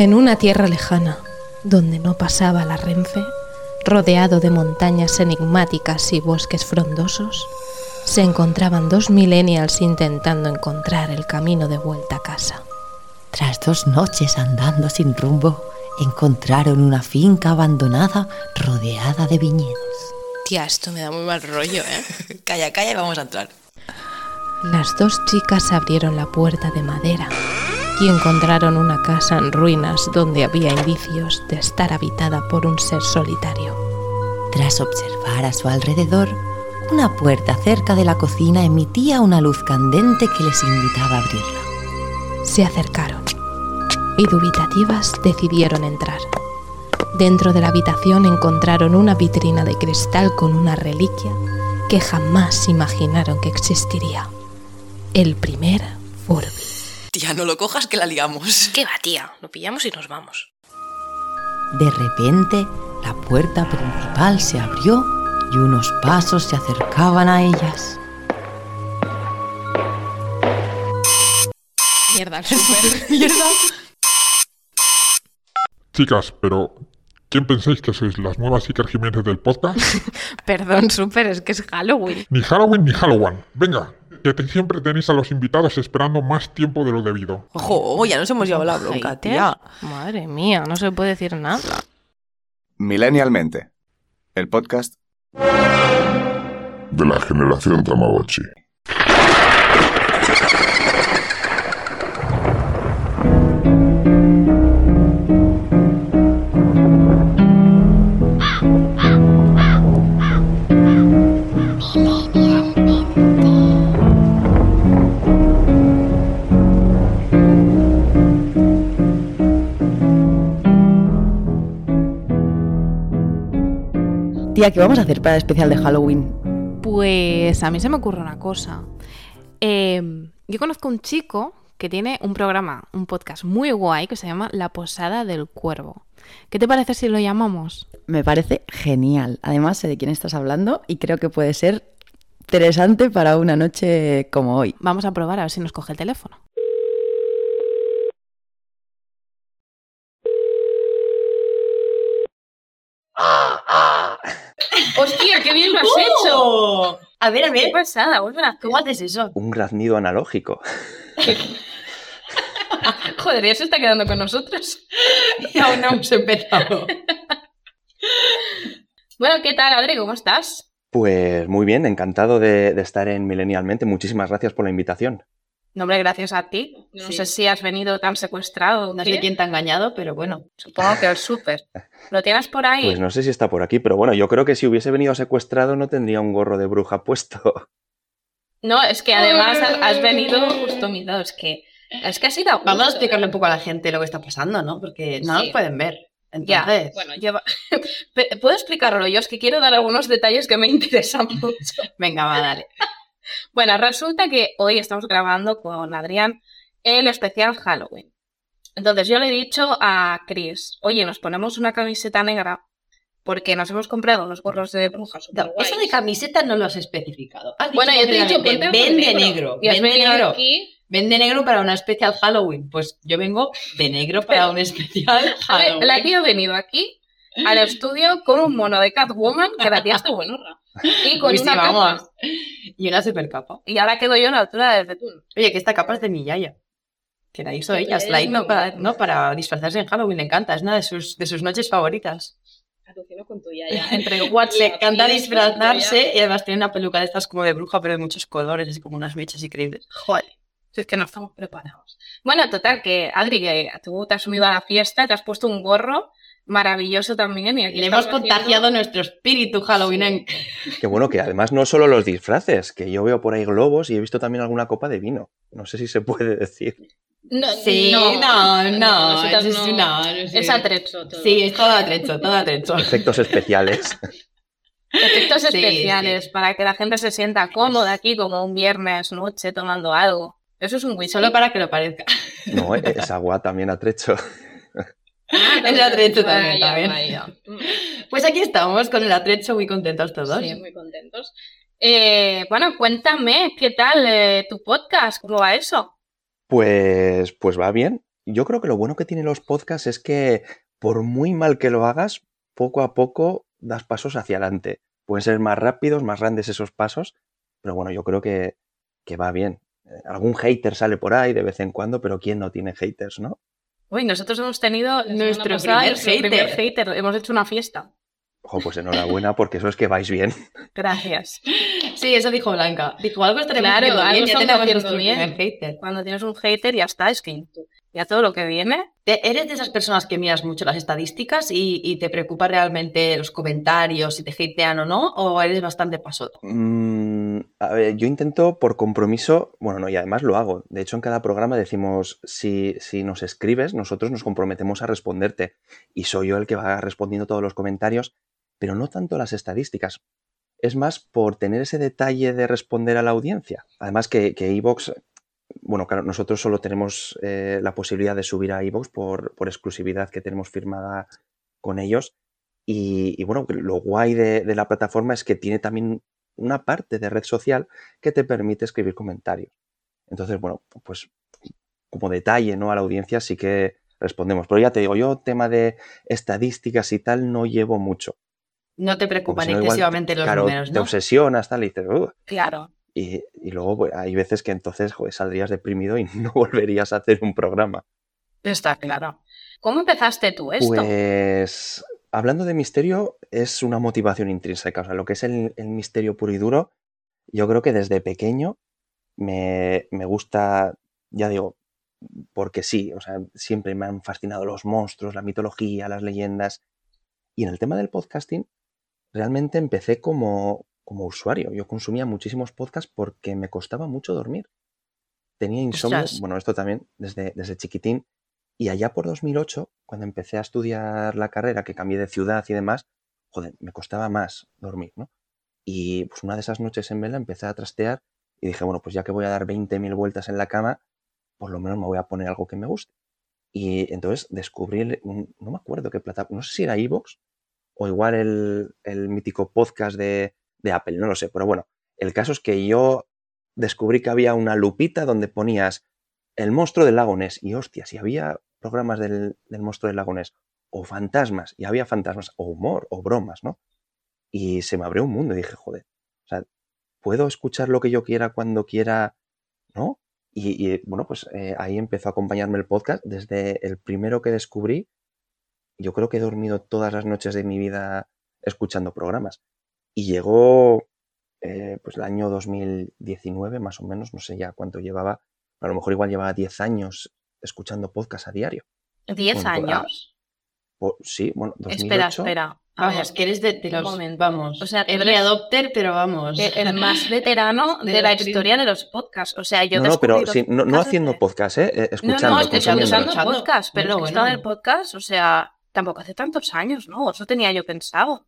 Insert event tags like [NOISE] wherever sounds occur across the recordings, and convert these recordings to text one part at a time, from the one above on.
En una tierra lejana, donde no pasaba la Renfe, rodeado de montañas enigmáticas y bosques frondosos, se encontraban dos millennials intentando encontrar el camino de vuelta a casa. Tras dos noches andando sin rumbo, encontraron una finca abandonada rodeada de viñedos. Tía, esto me da muy mal rollo, ¿eh? [LAUGHS] Calla, calla y vamos a entrar. Las dos chicas abrieron la puerta de madera y encontraron una casa en ruinas donde había indicios de estar habitada por un ser solitario. Tras observar a su alrededor, una puerta cerca de la cocina emitía una luz candente que les invitaba a abrirla. Se acercaron y dubitativas decidieron entrar. Dentro de la habitación encontraron una vitrina de cristal con una reliquia que jamás imaginaron que existiría. El primer Furby. Tía, no lo cojas que la liamos. ¿Qué va, tía? Lo pillamos y nos vamos. De repente, la puerta principal se abrió y unos pasos se acercaban a ellas. Mierda, el súper. [LAUGHS] Mierda. Chicas, pero ¿quién pensáis que sois las nuevas Iker Jiménez del podcast? [LAUGHS] Perdón, súper, es que es Halloween. Ni Halloween ni Halloween. Venga, que te- siempre tenéis a los invitados esperando más tiempo de lo debido. Ojo, ya nos hemos llevado la bronca, tía. Madre mía, no se puede decir nada. Millennialmente, el podcast de la generación Tamagotchi. Tía, ¿qué vamos a hacer para el especial de Halloween? Pues a mí se me ocurre una cosa. Eh, yo conozco un chico que tiene un programa, un podcast muy guay que se llama La Posada del Cuervo. ¿Qué te parece si lo llamamos? Me parece genial. Además, sé de quién estás hablando y creo que puede ser interesante para una noche como hoy. Vamos a probar a ver si nos coge el teléfono. ¡Hostia, qué bien lo has hecho! A ver, a ¡Qué ver, pasada! vuelve a hacer. ¿cómo haces eso? Un graznido analógico. [LAUGHS] Joder, ya se está quedando con nosotros. [LAUGHS] Y aún no hemos empezado. Bueno, ¿qué tal, Adri? ¿Cómo estás? Pues muy bien, encantado de, de estar en Millennialmente. Muchísimas gracias por la invitación. No, hombre, gracias a ti. No Sí. sé si has venido tan secuestrado. No qué. sé quién te ha engañado, pero bueno. Supongo que el súper. [LAUGHS] ¿Lo tienes por ahí? Pues no sé si está por aquí, pero bueno, yo creo que si hubiese venido secuestrado no tendría un gorro de bruja puesto. [LAUGHS] No, es que además has, venido justo mirado. Es que, es que ha sido. justo. Vamos a explicarle un poco a la gente lo que está pasando, ¿no? Porque no Sí. nos pueden ver. Ya, Entonces, bueno, lleva... [LAUGHS] ¿Puedo explicarlo yo? Es que quiero dar algunos detalles que me interesan mucho. venga, va, dale. Bueno, resulta que hoy estamos grabando con Adrián el especial Halloween. Entonces yo le he dicho a Chris, oye, nos ponemos una camiseta negra porque nos hemos comprado unos gorros de brujas. No, eso de camiseta no lo has especificado. Has Bueno, yo te he dicho, concretamente, ponte ven un de negro. negro. Y has Ven de venido negro. aquí. Ven de negro para una especial Halloween. Pues yo vengo de negro para un especial A ver, Halloween. La tía ha venido aquí al estudio con un mono de Catwoman que la tía está buenorra. Y con Uy, sí, una capa. vamos. Y una super capa. Y ahora quedo yo a la altura del betún. Oye, que esta capa es de mi yaya. Que la hizo ella. La hizo para, no, para disfrazarse en Halloween. Le encanta. Es una de sus, de sus noches favoritas. Alucino con tu yaya. [LAUGHS] Entre WhatsApp Le encanta disfrazarse y además tiene una peluca de estas como de bruja, pero de muchos colores, así como unas mechas increíbles. Joder, si es que no estamos preparados. Bueno, total, que Adri, que tú te has subido a la fiesta, te has puesto un gorro maravilloso también. Y, le hemos contagiado haciendo- nuestro espíritu Halloween. [LAUGHS] Que bueno, que además no solo los disfraces, que yo veo por ahí globos y he visto también alguna copa de vino. No sé si se puede decir. No, Sí, no, no, eso es no sé. Es atrecho todo. Sí, es todo atrecho, todo atrecho. Efectos especiales. [LAUGHS] Efectos Sí, especiales para que la gente se sienta cómoda aquí como un viernes noche tomando algo. Eso es un whisky. Solo para que lo parezca. No, es agua también atrecho. [LAUGHS] Es atrecho también, Vaya, también. vaya. Pues aquí estamos con el atrecho muy contentos todos. Sí, muy contentos. Eh, bueno, cuéntame, ¿qué tal eh, tu podcast? ¿Cómo va eso? Pues, pues va bien. yo creo que lo bueno que tienen los podcasts es que por muy mal que lo hagas, poco a poco das pasos hacia adelante. Pueden ser más rápidos, más grandes esos pasos, pero bueno, yo creo que, que va bien. Eh, Algún hater sale por ahí de vez en cuando, pero ¿quién no tiene haters, no? Uy, nosotros hemos tenido Nuestro primer primer hater. hater. Hemos hecho una fiesta. Ojo, pues enhorabuena, porque eso es que vais bien. [LAUGHS] Gracias. Sí, eso dijo Blanca. Dijo, algo estaremos Claro, algo bien, ya tenemos bien. hater. Cuando tienes un hater ya está, es que ya todo lo que viene. ¿Te- ¿Eres de esas personas que miras mucho las estadísticas y, y te preocupa realmente los comentarios, si te hatean o no? ¿O eres bastante pasoto? Mm, a ver, yo intento por compromiso, bueno, no, y además lo hago. De hecho, en cada programa decimos, si, si nos escribes, nosotros nos comprometemos a responderte. Y soy yo el que va respondiendo todos los comentarios, pero no tanto las estadísticas. Es más por tener ese detalle de responder a la audiencia. Además que que iVoox, bueno, claro, nosotros solo tenemos eh, la posibilidad de subir a iVoox por, por exclusividad que tenemos firmada con ellos. Y, bueno, lo guay de la plataforma es que tiene también una parte de red social que te permite escribir comentarios. Entonces, bueno, pues como detalle, ¿no? A la audiencia sí que respondemos. Pero ya te digo, yo tema de estadísticas y tal no llevo mucho. No te preocupan si no, igual, excesivamente los claro, números, te ¿no? obsesionas, tal, y dices, "Ugh". Claro. Y, y luego pues, hay veces que entonces joder, saldrías deprimido y [LAUGHS] no volverías a hacer un programa. Está claro. ¿Cómo empezaste tú esto? Pues hablando de misterio, es una motivación intrínseca. O sea, lo que es el, el misterio puro y duro, yo creo que desde pequeño me, me gusta, ya digo, porque sí, o sea, siempre me han fascinado los monstruos, la mitología, las leyendas. Y en el tema del podcasting, realmente empecé como, como usuario. Yo consumía muchísimos podcasts porque me costaba mucho dormir. Tenía insomnio, bueno, esto también desde, desde chiquitín. Y allá por 2008, cuando empecé a estudiar la carrera, que cambié de ciudad y demás, joder, me costaba más dormir, ¿no? Y pues una de esas noches en vela empecé a trastear y dije, bueno, pues ya que voy a dar 20.000 vueltas en la cama, por lo menos me voy a poner algo que me guste. Y entonces descubrí, no me acuerdo qué plataforma, no sé si era iVoox o igual el, el mítico podcast de, de Apple, no lo sé, pero bueno, el caso es que yo descubrí que había una lupita donde ponías el monstruo del lago Ness y hostia, si había programas del, del monstruo del lago Ness o fantasmas, y había fantasmas, o humor, o bromas, ¿no? Y se me abrió un mundo y dije, joder, o sea, puedo escuchar lo que yo quiera cuando quiera, ¿no? Y, y, bueno, pues eh, ahí empezó a acompañarme el podcast. Desde el primero que descubrí, yo creo que he dormido todas las noches de mi vida escuchando programas. Y llegó eh, pues el año 2019, más o menos, no sé ya cuánto llevaba, a lo mejor igual llevaba 10 años escuchando podcast a diario. ¿Diez Bueno, pues, años? Po- sí, bueno, 2008. Espera, espera. A Vamos, ver, es que eres de, de los, momento. vamos, O sea, eres- adopter, pero vamos. que el más [LAUGHS] veterano De de, la historia de los podcasts. O sea, yo no, no, pero sí, no, haciendo podcast, ¿eh? Eh, escuchando, no, no, escuchando Escuchando. podcast, pero Bueno, he estado en el podcast, o sea, tampoco hace tantos años, ¿no? Eso tenía yo pensado.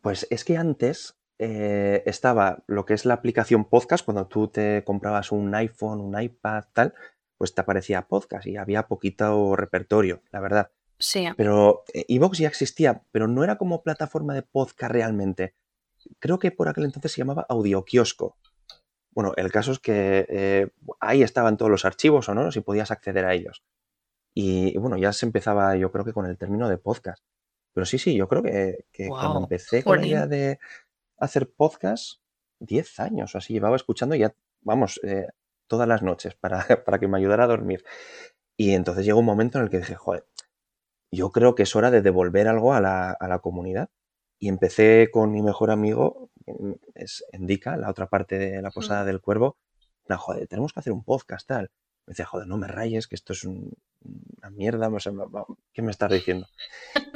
Pues es que antes eh, estaba lo que es la aplicación podcast, cuando tú te comprabas un iPhone, un iPad, tal, pues te aparecía podcast y había poquito repertorio, la verdad. Sí. Pero eh, Evox ya existía, pero no era como plataforma de podcast realmente. Creo que por aquel entonces se llamaba Audioquiosco. Bueno, el caso es que eh, ahí estaban todos los archivos sonoros y podías acceder a ellos. Y, y bueno, ya se empezaba, yo creo que con el término de podcast. Pero sí, sí, yo creo que, que cuando empecé con la idea de hacer podcast, 10 años o así, llevaba escuchando ya, vamos, eh, todas las noches para, [LAUGHS] para que me ayudara a dormir. Y entonces llegó un momento en el que dije, joder, yo creo que es hora de devolver algo a la, a la comunidad. Y empecé con mi mejor amigo, mm, es Endica, la otra parte de la Posada del Cuervo. No, joder, tenemos que hacer un podcast, tal. Me decía, joder, no me rayes, que esto es un- una mierda, o sea, va- va- ¿qué me estás diciendo?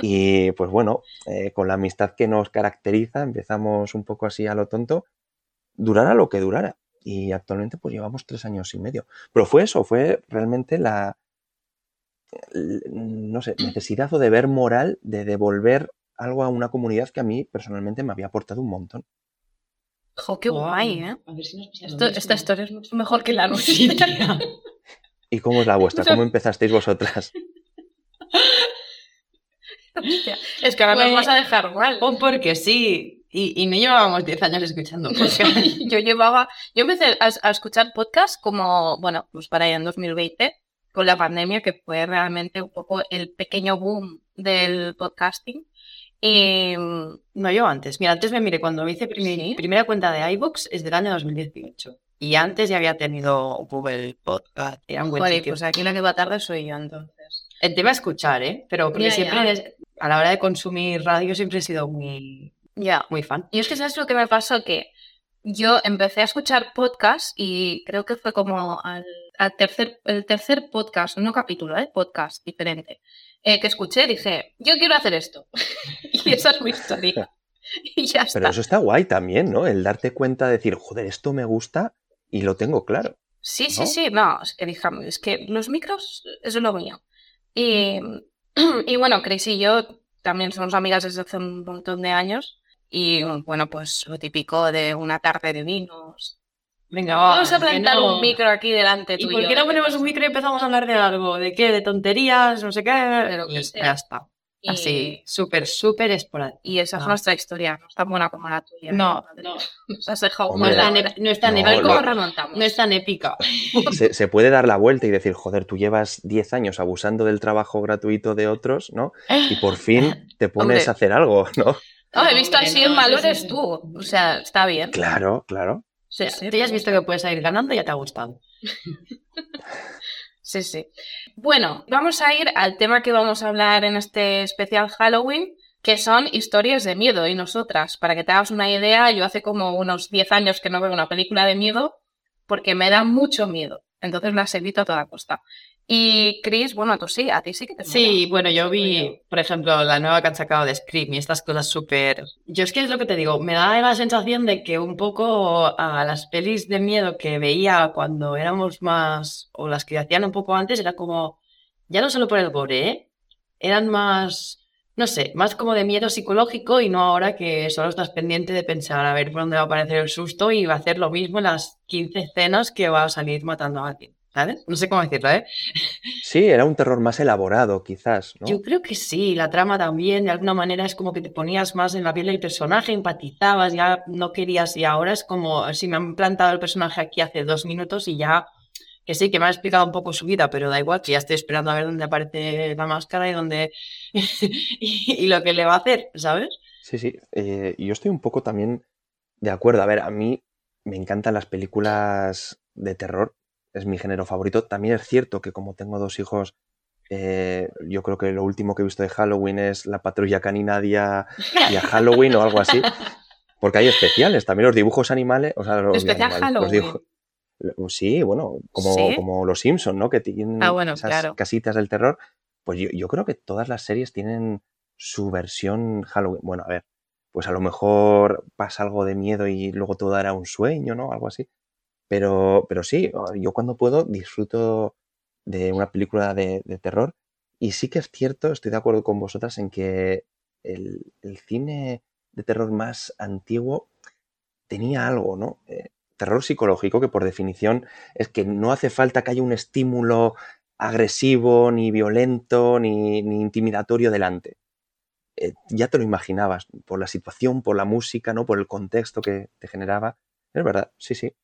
Y pues bueno, eh, con la amistad que nos caracteriza, empezamos un poco así a lo tonto, durara lo que durara. Y actualmente pues llevamos tres años y medio. Pero fue eso, fue realmente la, l- no sé, necesidad o deber moral de devolver algo a una comunidad que a mí personalmente me había aportado un montón. Jo, qué guay, ¿eh? A ver si nos Esto- esta historia es mucho mejor que la nuestra. [LAUGHS] ¿Y cómo es la [LAUGHS] vuestra? ¿Cómo empezasteis vosotras? [LAUGHS] Hostia, es que ahora Pues- nos vas a dejar mal. O porque sí. Y, y no llevábamos 10 años escuchando podcast. [LAUGHS] yo llevaba, yo empecé a, a escuchar podcast como, bueno, pues para allá en 2020, con la pandemia, que fue realmente un poco el pequeño boom del podcasting. Y No, yo antes. Mira, antes me miré cuando me hice mi primera cuenta de iVoox es del año 2018. Y antes ya había tenido Google Podcast. Era un buen joder, sitio. pues aquí la que va tarde soy yo entonces. El tema es escuchar, ¿eh? Pero porque Ya, siempre, ya. a la hora de consumir radio, siempre he sido muy, Ya. muy fan. Y es que sabes lo que me pasó que yo empecé a escuchar podcast y creo que fue como al, al tercer, el tercer podcast, no capítulo, ¿eh? podcast diferente, eh, que escuché, dije, yo quiero hacer esto. [LAUGHS] y esa es mi historia. [LAUGHS] y ya está. Pero eso está guay también, ¿no? El darte cuenta de decir, joder, esto me gusta y lo tengo claro. Sí, sí, ¿no? sí, no, es que, dija- es que los micros es lo mío. Y, [CLEARS THROAT] y bueno, Chris y yo también somos amigas desde hace un montón de años. Y bueno, pues lo típico de una tarde de vinos. Venga, Vamos a plantar no. un micro aquí delante ¿Y por qué no ponemos un micro y empezamos a hablar de algo? ¿De qué? ¿De tonterías? No sé qué. lo que Y sea. ya está. Y- Así, súper, súper esporádico. Y esa es Ah. nuestra historia, no es tan buena como la tuya. No, Madre. no. No es tan, ep- no es tan No, es tan épica. [LAUGHS] Se, se puede dar la vuelta y decir, joder, tú llevas 10 años abusando del trabajo gratuito de otros, ¿no? Y por [LAUGHS] fin te pones Hombre. a hacer algo, ¿no? No, he visto malo sí, eres sí. tú. O sea, está bien. Claro, claro. Sí, sí, Tú ya has visto que puedes ir ganando y ya te ha gustado. [LAUGHS] Sí, sí. Bueno, vamos a ir al tema que vamos a hablar en este especial Halloween, que son historias de miedo. Y nosotras, para que te hagas una idea, yo hace como unos 10 años que no veo una película de miedo porque me da mucho miedo. Entonces las evito a toda costa. Y Chris, bueno, tú sí, a ti sí que te mola. Sí, bueno, yo vi, por ejemplo, la nueva que han sacado de Scream y estas cosas súper... Yo es que es lo que te digo, me da la sensación de que un poco a las pelis de miedo que veía cuando éramos más, o las que hacían un poco antes, era como, ya no solo por el gore, ¿eh? Eran más, no sé, más como de miedo psicológico y no ahora que solo estás pendiente de pensar a ver por dónde va a aparecer el susto y va a hacer lo mismo en las 15 escenas que va a salir matando a alguien, ¿sabes? No sé cómo decirlo, ¿eh? Sí, era un terror más elaborado, quizás, ¿no? Yo creo que sí, la trama también, de alguna manera es como que te ponías más en la piel del personaje, empatizabas, ya no querías, y ahora es como si me han plantado el personaje aquí hace dos minutos y ya, que sí, que me ha explicado un poco su vida, pero da igual, que ya estoy esperando a ver dónde aparece la máscara y dónde, [LAUGHS] y, y lo que le va a hacer, ¿sabes? Sí, sí. eh, yo estoy un poco también de acuerdo. A ver, a mí me encantan las películas de terror, es mi género favorito. También es cierto que como tengo dos hijos, eh, yo creo que lo último que he visto de Halloween es la patrulla canina día, día Halloween o algo así. Porque hay especiales, también los dibujos animales, o sea, los, Especial animales, los Halloween. dibujo- Sí, bueno, como, ¿Sí? como los Simpson, ¿no? Que tienen Ah, bueno, esas claro. casitas del terror. Pues yo, yo creo que todas las series tienen su versión Halloween. Bueno, a ver, pues a lo mejor pasa algo de miedo y luego todo era un sueño, ¿no? Algo así. Pero, pero sí, yo cuando puedo disfruto de una película de, de terror. Y sí que es cierto, estoy de acuerdo con vosotras en que el, cine de terror más antiguo tenía algo, ¿no? Eh, terror psicológico, que por definición es que no hace falta que haya un estímulo agresivo, ni violento, ni, ni intimidatorio delante. Eh, ya te lo imaginabas, por la situación, por la música, ¿no? Por el contexto que te generaba. Es verdad, sí, sí.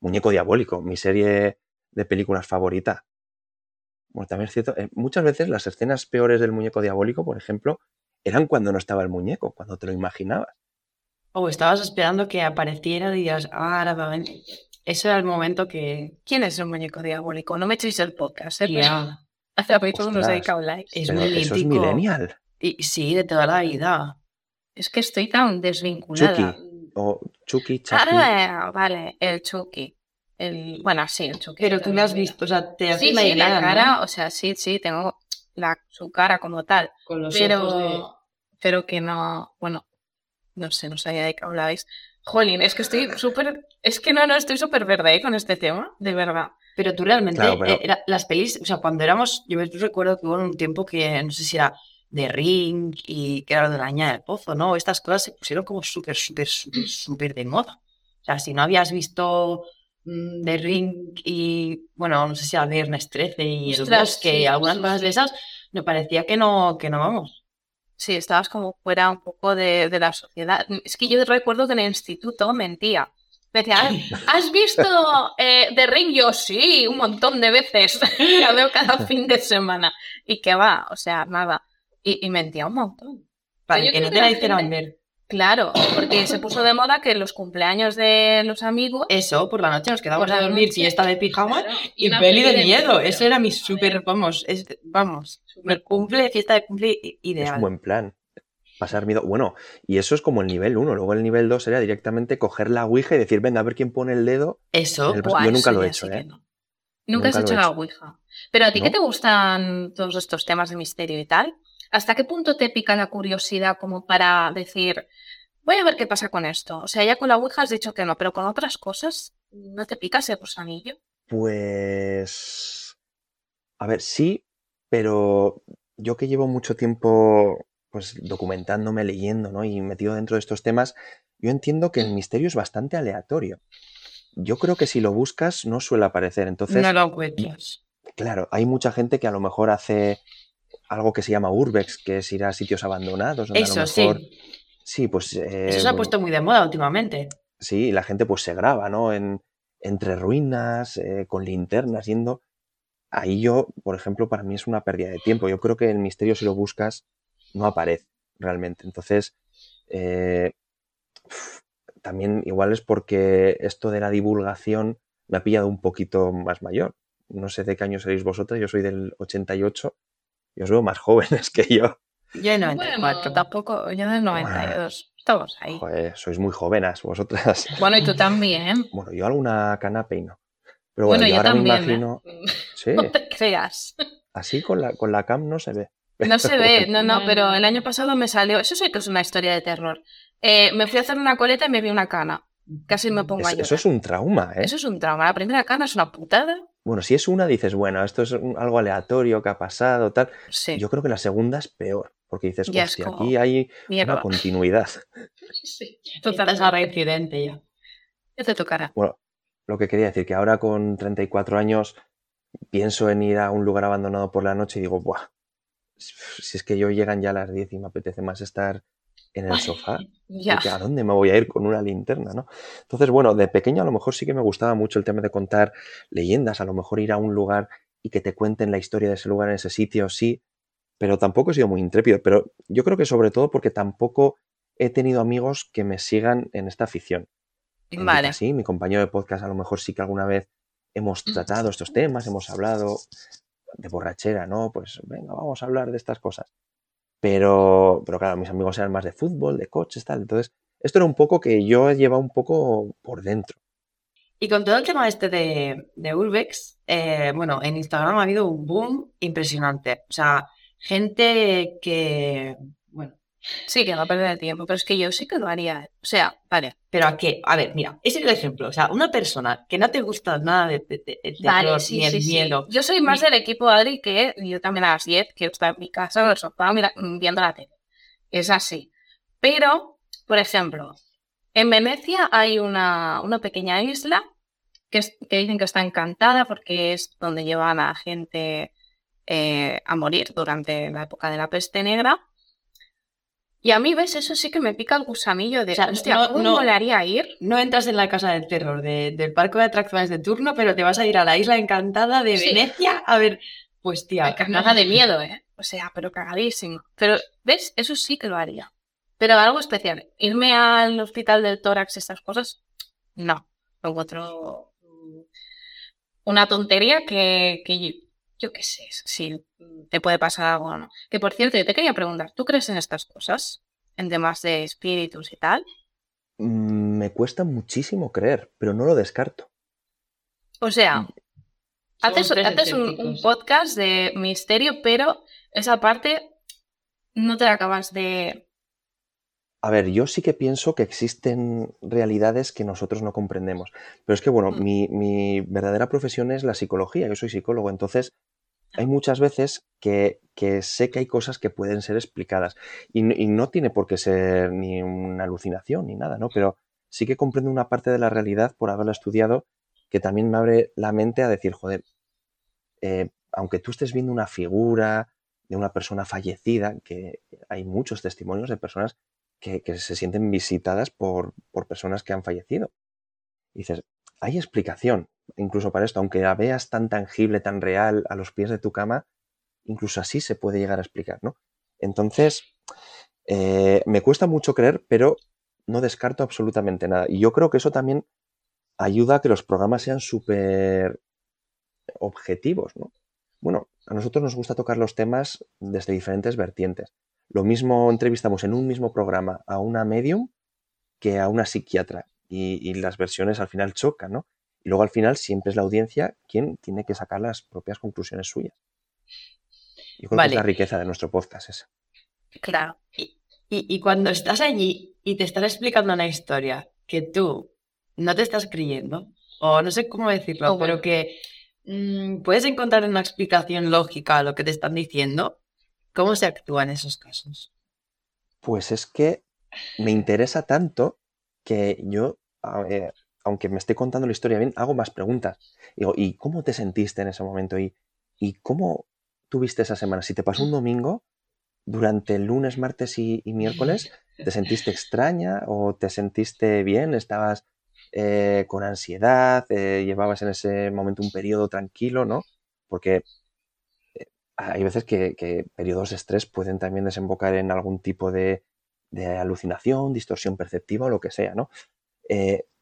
Muñeco Diabólico, mi serie de películas favorita. Bueno, también es cierto, eh, muchas veces las escenas peores del Muñeco Diabólico, por ejemplo, eran cuando no estaba el muñeco, cuando te lo imaginabas. O estabas esperando que apareciera y digas, ah, ahora va a venir. Ese era el momento que... ¿Quién es el muñeco diabólico? No me echéis el podcast, ¿eh? Ya, [LAUGHS] Hace a todos nos Ostras. dedicado likes. es muy eso es millennial. Y, sí, de toda la vida. Es que estoy tan desvinculada. Chucky. O Chucky, Chucky. Ah, vale, el Chucky. El, bueno, sí, el Chucky. Pero tú lo has visto, o sea, te haces Sí, la cara, o sea, sí, sí, tengo la, su cara como tal, Con los pero, ojos de... pero que no, bueno, no sé, no sabía de qué hablabais. Jolín, es que estoy súper, es que no, no, estoy súper verde ¿eh? con este tema, de verdad. Pero tú realmente, Claro, pero- eh, era- las pelis, o sea, cuando éramos, yo recuerdo que hubo un tiempo que, no sé si era de Ring y que era de la Araña del Pozo, ¿no? Estas cosas se pusieron como súper, súper, súper, súper de moda. O sea, si no habías visto mm, The Ring y, bueno, no sé si era Viernes 13 y El Ostras, Bosque sí, algunas sí, cosas de esas, me parecía que no, que no vamos. Sí, estabas como fuera un poco de, de la sociedad. Es que yo recuerdo que en el instituto mentía, Me decía, ¿has visto eh, The Ring? Yo sí, un montón de veces. [LAUGHS] La veo cada fin de semana. Y que va, o sea, nada. Y, y mentía un montón. Para que no que te la hicieran ver. Claro, porque se [COUGHS] puso de moda que en los cumpleaños de los amigos. Eso, por la noche nos quedamos a dormir noche, siesta de pijama claro, y peli de peli de miedo. miedo. Eso era mi súper, vamos, es, vamos, super cumple, fiesta de cumple i- Es ideal. un buen plan. Pasar miedo. Bueno, y eso es como el nivel 1. Luego el nivel 2 sería directamente coger la ouija y decir, venga, a ver quién pone el dedo. Eso, el- yo nunca lo he hecho, que ¿eh? no. Nunca has Nunca hecho he la hecho. Ouija. Pero a ti que ¿No? te gustan todos estos temas de misterio y tal, ¿hasta qué punto te pica la curiosidad como para decir, voy a ver qué pasa con esto? O sea, ya con la Ouija has dicho que no, pero con otras cosas, ¿no te pica ese gusanillo? Pues. A ver, sí, pero yo que llevo mucho tiempo pues documentándome, leyendo, ¿no? Y metido dentro de estos temas, yo entiendo que el misterio es bastante aleatorio. Yo creo que si lo buscas no suele aparecer. Entonces, no lo encuentras. claro, hay mucha gente que a lo mejor hace algo que se llama urbex, que es ir a sitios abandonados, donde a Eso lo sí. mejor. Sí, pues. eh, Eso se ha puesto muy de moda últimamente. Sí, y la gente pues se graba, ¿no? En, entre ruinas, eh, con linternas, yendo. Ahí yo, por ejemplo, para mí es una pérdida de tiempo. Yo creo que el misterio, si lo buscas, no aparece realmente. Entonces, eh, también igual es porque esto de la divulgación me ha pillado un poquito más mayor. No sé de qué año seréis vosotros, yo soy del 88 y os veo más jóvenes [LAUGHS] que yo. Yo en Bueno, 94. tampoco, yo del 92, estamos ahí. Joder, sois muy jóvenes vosotras. [LAUGHS] Bueno, y tú también. Bueno, yo alguna cana peino. Pero bueno, Bueno, yo yo ahora también, me imagino. ¿eh? [LAUGHS] Sí, No te creas. así con la, con la cam no se ve. No se ve, no, no, pero el año pasado me salió, eso sí que es una historia de terror. Eh, me fui a hacer una coleta y me vi una cana. Casi me pongo a es- llorar. eso es un trauma, ¿eh? Eso es un trauma. La primera cana es una putada. Bueno, si es una, dices, bueno, esto es un- algo aleatorio que ha pasado, tal. Sí. Yo creo que la segunda es peor, porque dices, Ya es hostia, como, aquí hay Mierda. una [LAUGHS] continuidad. Sí, Estás a reincidente ya. Ya te tocará. Bueno, lo que quería decir, que ahora con 34 años pienso en ir a un lugar abandonado por la noche y digo, buah, si es que yo llegan ya las 10 y me apetece más estar en el sofá. [LAUGHS] Ya. porque ¿A dónde me voy a ir con una linterna, no? Entonces, bueno, de pequeño a lo mejor sí que me gustaba mucho el tema de contar leyendas, a lo mejor ir a un lugar y que te cuenten la historia de ese lugar en ese sitio, sí, pero tampoco he sido muy intrépido, pero yo creo que sobre todo porque tampoco he tenido amigos que me sigan en esta afición. Vale. Sí, mi compañero de podcast a lo mejor sí que alguna vez hemos tratado estos temas, hemos hablado de borrachera, ¿no? Pues venga, vamos a hablar de estas cosas. Pero, pero claro, mis amigos eran más de fútbol, de coches, tal. Entonces, esto era un poco que yo llevaba un poco por dentro. Y con todo el tema este de, de Urbex, eh, bueno, en Instagram ha habido un boom impresionante. O sea, gente que, Sí, que no perder el tiempo, pero es que yo sí que lo haría. ¿eh? O sea, vale. pero ¿a qué? A ver, mira, ese es el ejemplo. O sea, una persona que no te gusta nada de, de, de- de terror, Vale, sí, ni el sí. miedo, Yo soy más del equipo Adri que yo también a las 10 quiero estar en mi casa en el sofá mira- viendo la tele. Es así. Pero, por ejemplo, en Venecia hay una, una pequeña isla que, es- que dicen que está encantada porque es donde llevan a gente eh, a morir durante la época de la peste negra. Y a mí, ¿ves? Eso sí que me pica el gusanillo de, O sea, hostia, no- ¿cómo no- molaría ir? no entras en la casa del terror de- del parque de atracciones de turno, pero te vas a ir a la isla encantada de Sí. Venecia a ver, pues tía, Cagada de miedo, ¿eh? O sea, pero cagadísimo. Pero, ¿ves? Eso sí que lo haría. Pero algo especial. Irme al hospital del tórax, estas cosas, no. Lo encuentro mm, una tontería que, que yo, qué sé, si te puede pasar algo o no. Que por cierto, yo te quería preguntar, ¿tú crees en estas cosas? En temas de espíritus y tal. Mm, Me cuesta muchísimo creer, pero no lo descarto. O sea, haces, tres haces un, un podcast de misterio, pero esa parte no te la acabas de... A ver, yo sí que pienso que existen realidades que nosotros no comprendemos. Pero es que, bueno, Mm. mi, mi verdadera profesión es la psicología. Yo soy psicólogo, entonces hay muchas veces que, que sé que hay cosas que pueden ser explicadas. Y no tiene por qué ser ni una alucinación ni nada, ¿no? Pero sí que comprendo una parte de la realidad por haberla estudiado que también me abre la mente a decir, joder, eh, aunque tú estés viendo una figura de una persona fallecida, que hay muchos testimonios de personas que, se sienten visitadas por, por personas que han fallecido. dices, hay explicación incluso para esto, aunque la veas tan tangible, tan real a los pies de tu cama, incluso así se puede llegar a explicar, ¿no? Entonces, eh, me cuesta mucho creer, pero no descarto absolutamente nada. Y yo creo que eso también ayuda a que los programas sean súper objetivos, ¿no? Bueno, a nosotros nos gusta tocar los temas desde diferentes vertientes. Lo mismo entrevistamos en un mismo programa a una medium que a una psiquiatra y, las versiones al final chocan, ¿no? Y luego al final siempre es la audiencia quien tiene que sacar las propias conclusiones suyas. Yo creo que es la riqueza de nuestro podcast esa. Claro. Y, cuando estás allí y te están explicando una historia que tú no te estás creyendo, o no sé cómo decirlo, oh, pero que mm, puedes encontrar una explicación lógica a lo que te están diciendo, ¿cómo se actúa en esos casos? Pues es que me interesa tanto que yo, aunque me esté contando la historia bien, hago más preguntas. Digo, ¿y cómo te sentiste en ese momento? ¿Y, y cómo tuviste esa semana? Si te pasó un domingo, durante el lunes, martes y, miércoles, [LAUGHS] ¿te sentiste extraña o te sentiste bien? ¿Estabas eh, con ansiedad? Eh, ¿Llevabas en ese momento un periodo tranquilo? ¿no? Porque eh, hay veces que, periodos de estrés pueden también desembocar en algún tipo de, alucinación, distorsión perceptiva o lo que sea, ¿no?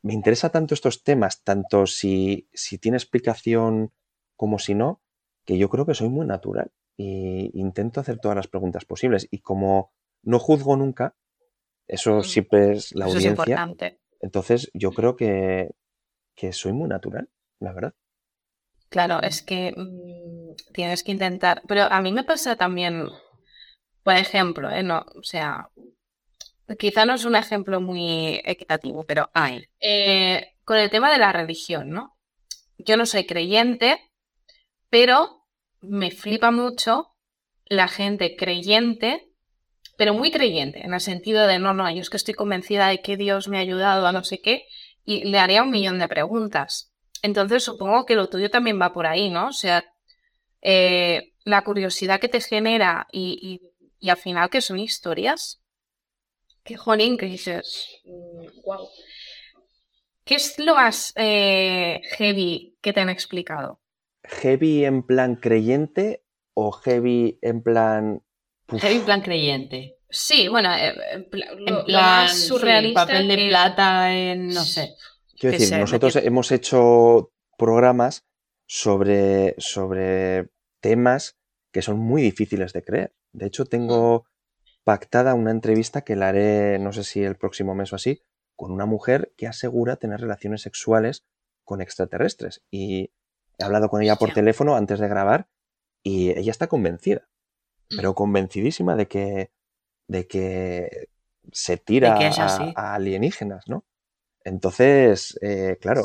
me interesa tanto estos temas, tanto si, si tiene explicación como si no, que yo creo que soy muy natural e intento hacer todas las preguntas posibles. Y como no juzgo nunca, eso mm. siempre es la audiencia. Entonces yo creo que, soy muy natural, la verdad. Claro, es que mm, tienes que intentar. Pero a mí me pasa también, por ejemplo, ¿eh? no, o sea, quizá no es un ejemplo muy equitativo, pero hay. Eh, con el tema de la religión, ¿no? Yo no soy creyente, pero me flipa mucho la gente creyente, pero muy creyente, en el sentido de, no, no, yo es que estoy convencida de que Dios me ha ayudado a no sé qué, y le haría un millón de preguntas. Entonces supongo que lo tuyo también va por ahí, ¿no? O sea, eh, la curiosidad que te genera y, y, al final que son historias. Qué jolín que dices, wow. Mm, ¿Qué es lo más eh, heavy que te han explicado? heavy en plan creyente o heavy en plan... Heavy en plan creyente. Sí, bueno, eh, en plan surrealista. papel de plata, en, no sé. Quiero decir, nosotros hemos hecho programas sobre, sobre temas que son muy difíciles de creer. De hecho, tengo mm. pactada una entrevista que la haré, no sé si el próximo mes o así, con una mujer que asegura tener relaciones sexuales con extraterrestres. Y He hablado con ella por teléfono antes de grabar y ella está convencida, pero convencidísima de que, de que se tira a, alienígenas, ¿no? Entonces, eh, claro,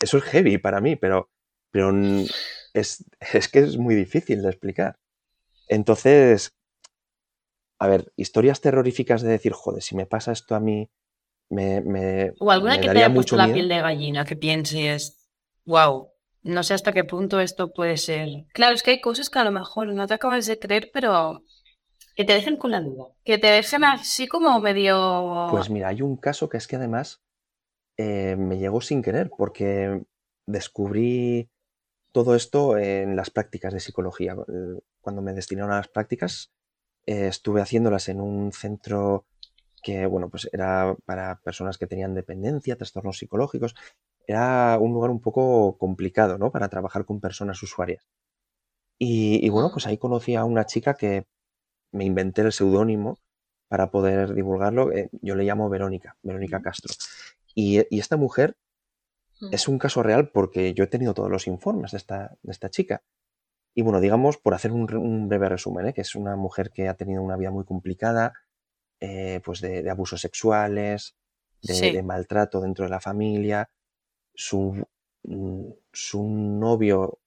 eso es heavy para mí, pero, pero es, es que es muy difícil de explicar. Entonces, a ver, historias terroríficas de decir, joder, si me pasa esto a mí, me. me o alguna que te haya puesto la piel de gallina, que pienses, wow, no sé hasta qué punto esto puede ser. Claro, es que hay cosas que a lo mejor no te acabas de creer, pero que te dejen con la duda. Que te dejen así como medio. Pues mira, hay un caso que es que además eh, me llegó sin querer, porque descubrí todo esto en las prácticas de psicología. Cuando me destinaron a las prácticas, eh, estuve haciéndolas en un centro que, bueno, pues era para personas que tenían dependencia, trastornos psicológicos, era un lugar un poco complicado, ¿no? Para trabajar con personas usuarias. Y, bueno, pues ahí conocí a una chica que me inventé el seudónimo para poder divulgarlo. Eh, yo le llamo Verónica, Verónica Castro. Y, esta mujer es un caso real porque yo he tenido todos los informes de esta, de esta chica. Y bueno, digamos, por hacer un, breve resumen, ¿eh? que es una mujer que ha tenido una vida muy complicada, eh, pues de, abusos sexuales, de, maltrato dentro de la familia, su, mm, su novio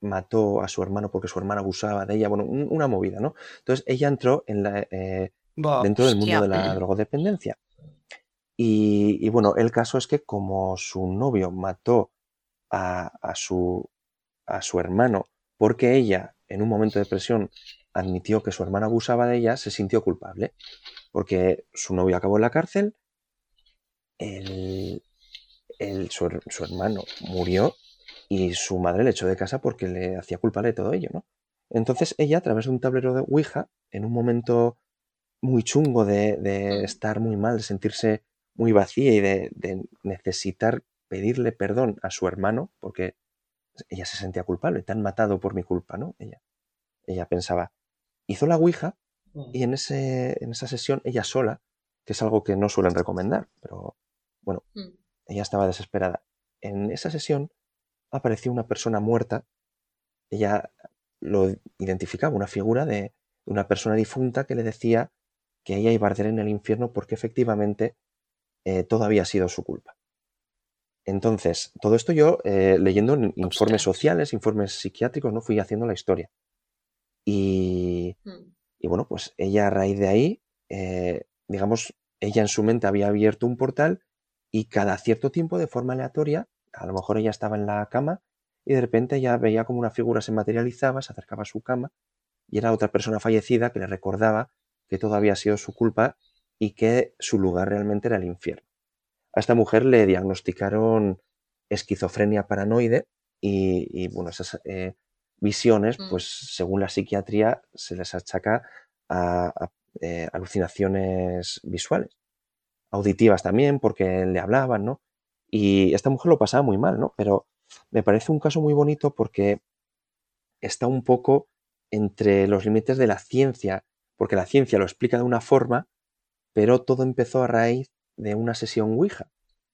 mató a su hermano porque su hermano abusaba de ella, bueno, una movida, ¿no? Entonces ella entró en la, eh, dentro del mundo de la [CLEARS THROAT] drogodependencia. Y, bueno, el caso es que como su novio mató a, a, su, a su hermano porque ella, en un momento de presión, admitió que su hermano abusaba de ella, se sintió culpable. Porque su novio acabó en la cárcel, el, el, su, su hermano murió y su madre le echó de casa porque le hacía culpable de todo ello, ¿no? Entonces ella, a través de un tablero de Ouija, en un momento muy chungo de, de estar muy mal, de sentirse muy vacía y de, de necesitar pedirle perdón a su hermano, porque ella se sentía culpable, te han matado por mi culpa, ¿no? Ella, ella pensaba, hizo la Ouija y en, ese, en esa sesión ella sola, que es algo que no suelen recomendar, pero bueno, Mm. ella estaba desesperada. En esa sesión apareció una persona muerta, ella lo identificaba, una figura de una persona difunta que le decía que ella iba a arder en el infierno porque efectivamente eh, todo había sido su culpa. Entonces, todo esto yo, eh, leyendo en informes sociales, informes psiquiátricos, no fui haciendo la historia. Y, Mm. y bueno, pues ella a raíz de ahí, eh, digamos, ella en su mente había abierto un portal y cada cierto tiempo, de forma aleatoria, a lo mejor ella estaba en la cama y de repente ella veía como una figura se materializaba, se acercaba a su cama y era otra persona fallecida que le recordaba que todo había sido su culpa y que su lugar realmente era el infierno. A esta mujer le diagnosticaron esquizofrenia paranoide y, y, bueno, esas eh, visiones, Mm. pues según la psiquiatría, se les achaca a, a, eh, alucinaciones visuales, auditivas también, porque le hablaban, ¿no? Y esta mujer lo pasaba muy mal, ¿no? Pero me parece un caso muy bonito porque está un poco entre los límites de la ciencia, porque la ciencia lo explica de una forma, pero todo empezó a raíz de una sesión Ouija.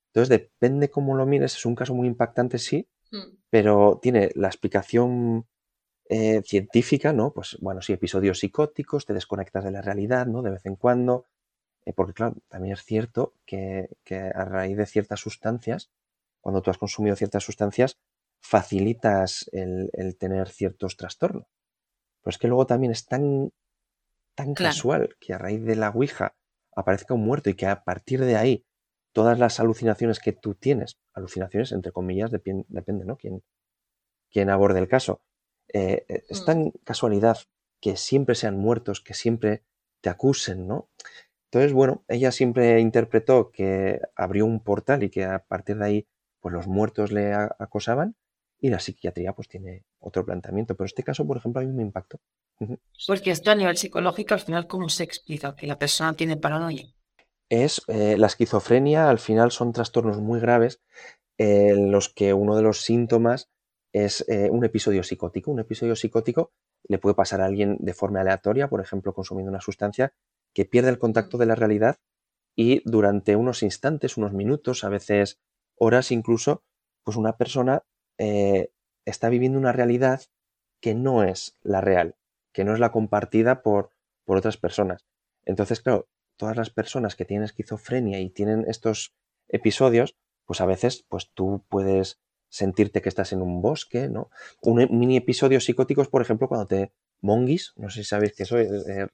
Entonces, depende cómo lo mires, es un caso muy impactante, sí, Mm. pero tiene la explicación eh, científica, ¿no? Pues bueno, sí, episodios psicóticos, te desconectas de la realidad, ¿no? De vez en cuando, eh, porque claro, también es cierto que, que a raíz de ciertas sustancias, cuando tú has consumido ciertas sustancias, facilitas el, el tener ciertos trastornos. Pero es que luego también es tan, tan Claro. casual que a raíz de la Ouija aparezca un muerto y que a partir de ahí todas las alucinaciones que tú tienes, alucinaciones entre comillas, depende, ¿no? Quién, quién aborde el caso. eh, eh, es Mm. tan casualidad que siempre sean muertos, que siempre te acusen, ¿no? Entonces, bueno, ella siempre interpretó que abrió un portal y que a partir de ahí, pues los muertos le acosaban y la psiquiatría pues tiene otro planteamiento. Pero este caso, por ejemplo, a mí me impactó. Porque esto a nivel psicológico, al final, ¿cómo se explica que la persona tiene paranoia? es eh, la esquizofrenia, al final son trastornos muy graves eh, en los que uno de los síntomas es eh, un episodio psicótico. Un episodio psicótico le puede pasar a alguien de forma aleatoria, por ejemplo, consumiendo una sustancia que pierde el contacto de la realidad y durante unos instantes, unos minutos, a veces horas incluso, pues una persona eh, está viviendo una realidad que no es la real, que no es la compartida por, por otras personas. Entonces, claro, todas las personas que tienen esquizofrenia y tienen estos episodios, pues a veces pues tú puedes sentirte que estás en un bosque, ¿no? Un e- mini episodio psicóticos, por ejemplo, cuando te monguis, no sé si sabéis que eso es eh,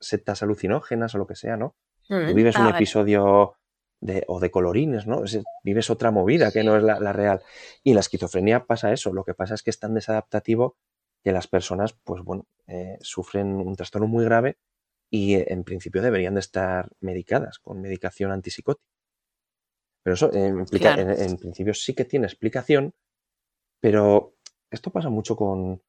setas alucinógenas o lo que sea, ¿no? Tú vives Ah, un vale. episodio de, o de colorines, ¿no? Es- vives otra movida que no es la, la real. Y en la esquizofrenia pasa eso. Lo que pasa es que es tan desadaptativo que las personas, pues bueno, eh, sufren un trastorno muy grave y eh, en principio deberían de estar medicadas con medicación antipsicótica. Pero eso eh, implica- Claro. en, en principio sí que tiene explicación, pero esto pasa mucho con,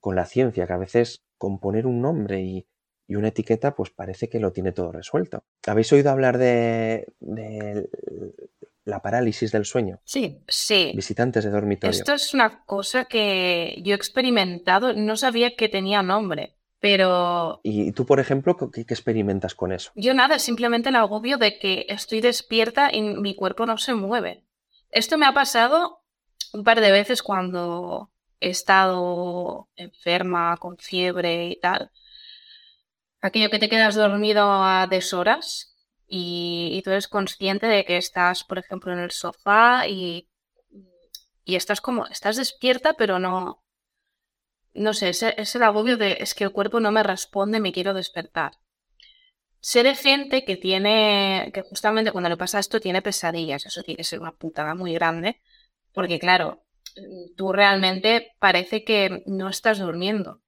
con la ciencia, que a veces con poner un nombre y, y una etiqueta, pues parece que lo tiene todo resuelto. ¿Habéis oído hablar de, de la parálisis del sueño? Sí. Sí. Visitantes de dormitorio. Esto es una cosa que yo he experimentado, no sabía que tenía nombre, pero Y tú, por ejemplo, ¿qué, qué experimentas con eso? yo nada, simplemente el agobio de que estoy despierta y mi cuerpo no se mueve. Esto me ha pasado un par de veces cuando he estado enferma, con fiebre y tal. Aquello que te quedas dormido a deshoras y, y tú eres consciente de que estás, por ejemplo, en el sofá y, y estás como, estás despierta, pero no, no sé, es, es el agobio de, es que el cuerpo no me responde, me quiero despertar. Sé de gente que tiene, que justamente cuando le pasa esto tiene pesadillas, eso tiene que ser una putada muy grande, porque claro, tú realmente parece que no estás durmiendo.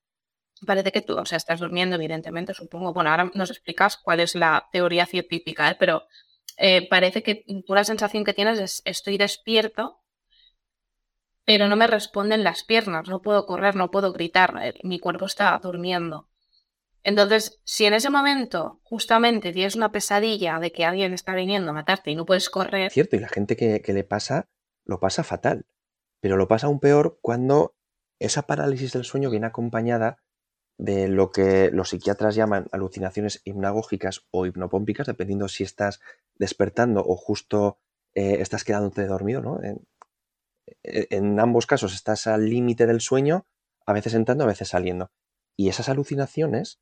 Parece que tú, o sea, estás durmiendo, evidentemente, supongo. Bueno, ahora nos explicas cuál es la teoría científica, ¿eh? pero eh, parece que tú la sensación que tienes es estoy despierto, pero no me responden las piernas, no puedo correr, no puedo gritar, eh, mi cuerpo está durmiendo. Entonces, si en ese momento justamente tienes una pesadilla de que alguien está viniendo a matarte y no puedes correr, Cierto, y la gente que, que le pasa, lo pasa fatal. Pero lo pasa aún peor cuando esa parálisis del sueño viene acompañada de lo que los psiquiatras llaman alucinaciones hipnagógicas o hipnopómpicas, dependiendo si estás despertando o justo eh, estás quedándote dormido, ¿no? En, e, en ambos casos estás al límite del sueño, a veces entrando, a veces saliendo. Y esas alucinaciones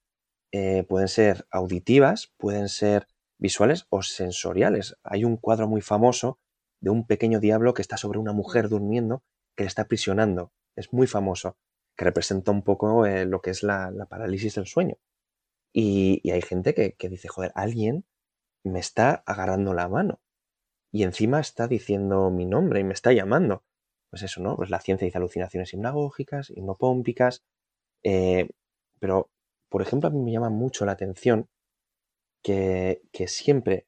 eh, pueden ser auditivas, pueden ser visuales o sensoriales. Hay un cuadro muy famoso de un pequeño diablo que está sobre una mujer durmiendo que le está aprisionando. Es muy famoso, que representa un poco eh, lo que es la, parálisis del sueño. Y, hay gente que, que dice, joder, alguien me está agarrando la mano y encima está diciendo mi nombre y me está llamando. Pues eso, ¿no? Pues la ciencia dice alucinaciones hipnagógicas, hipnopómpicas, eh, pero, por ejemplo, a mí me llama mucho la atención que, que siempre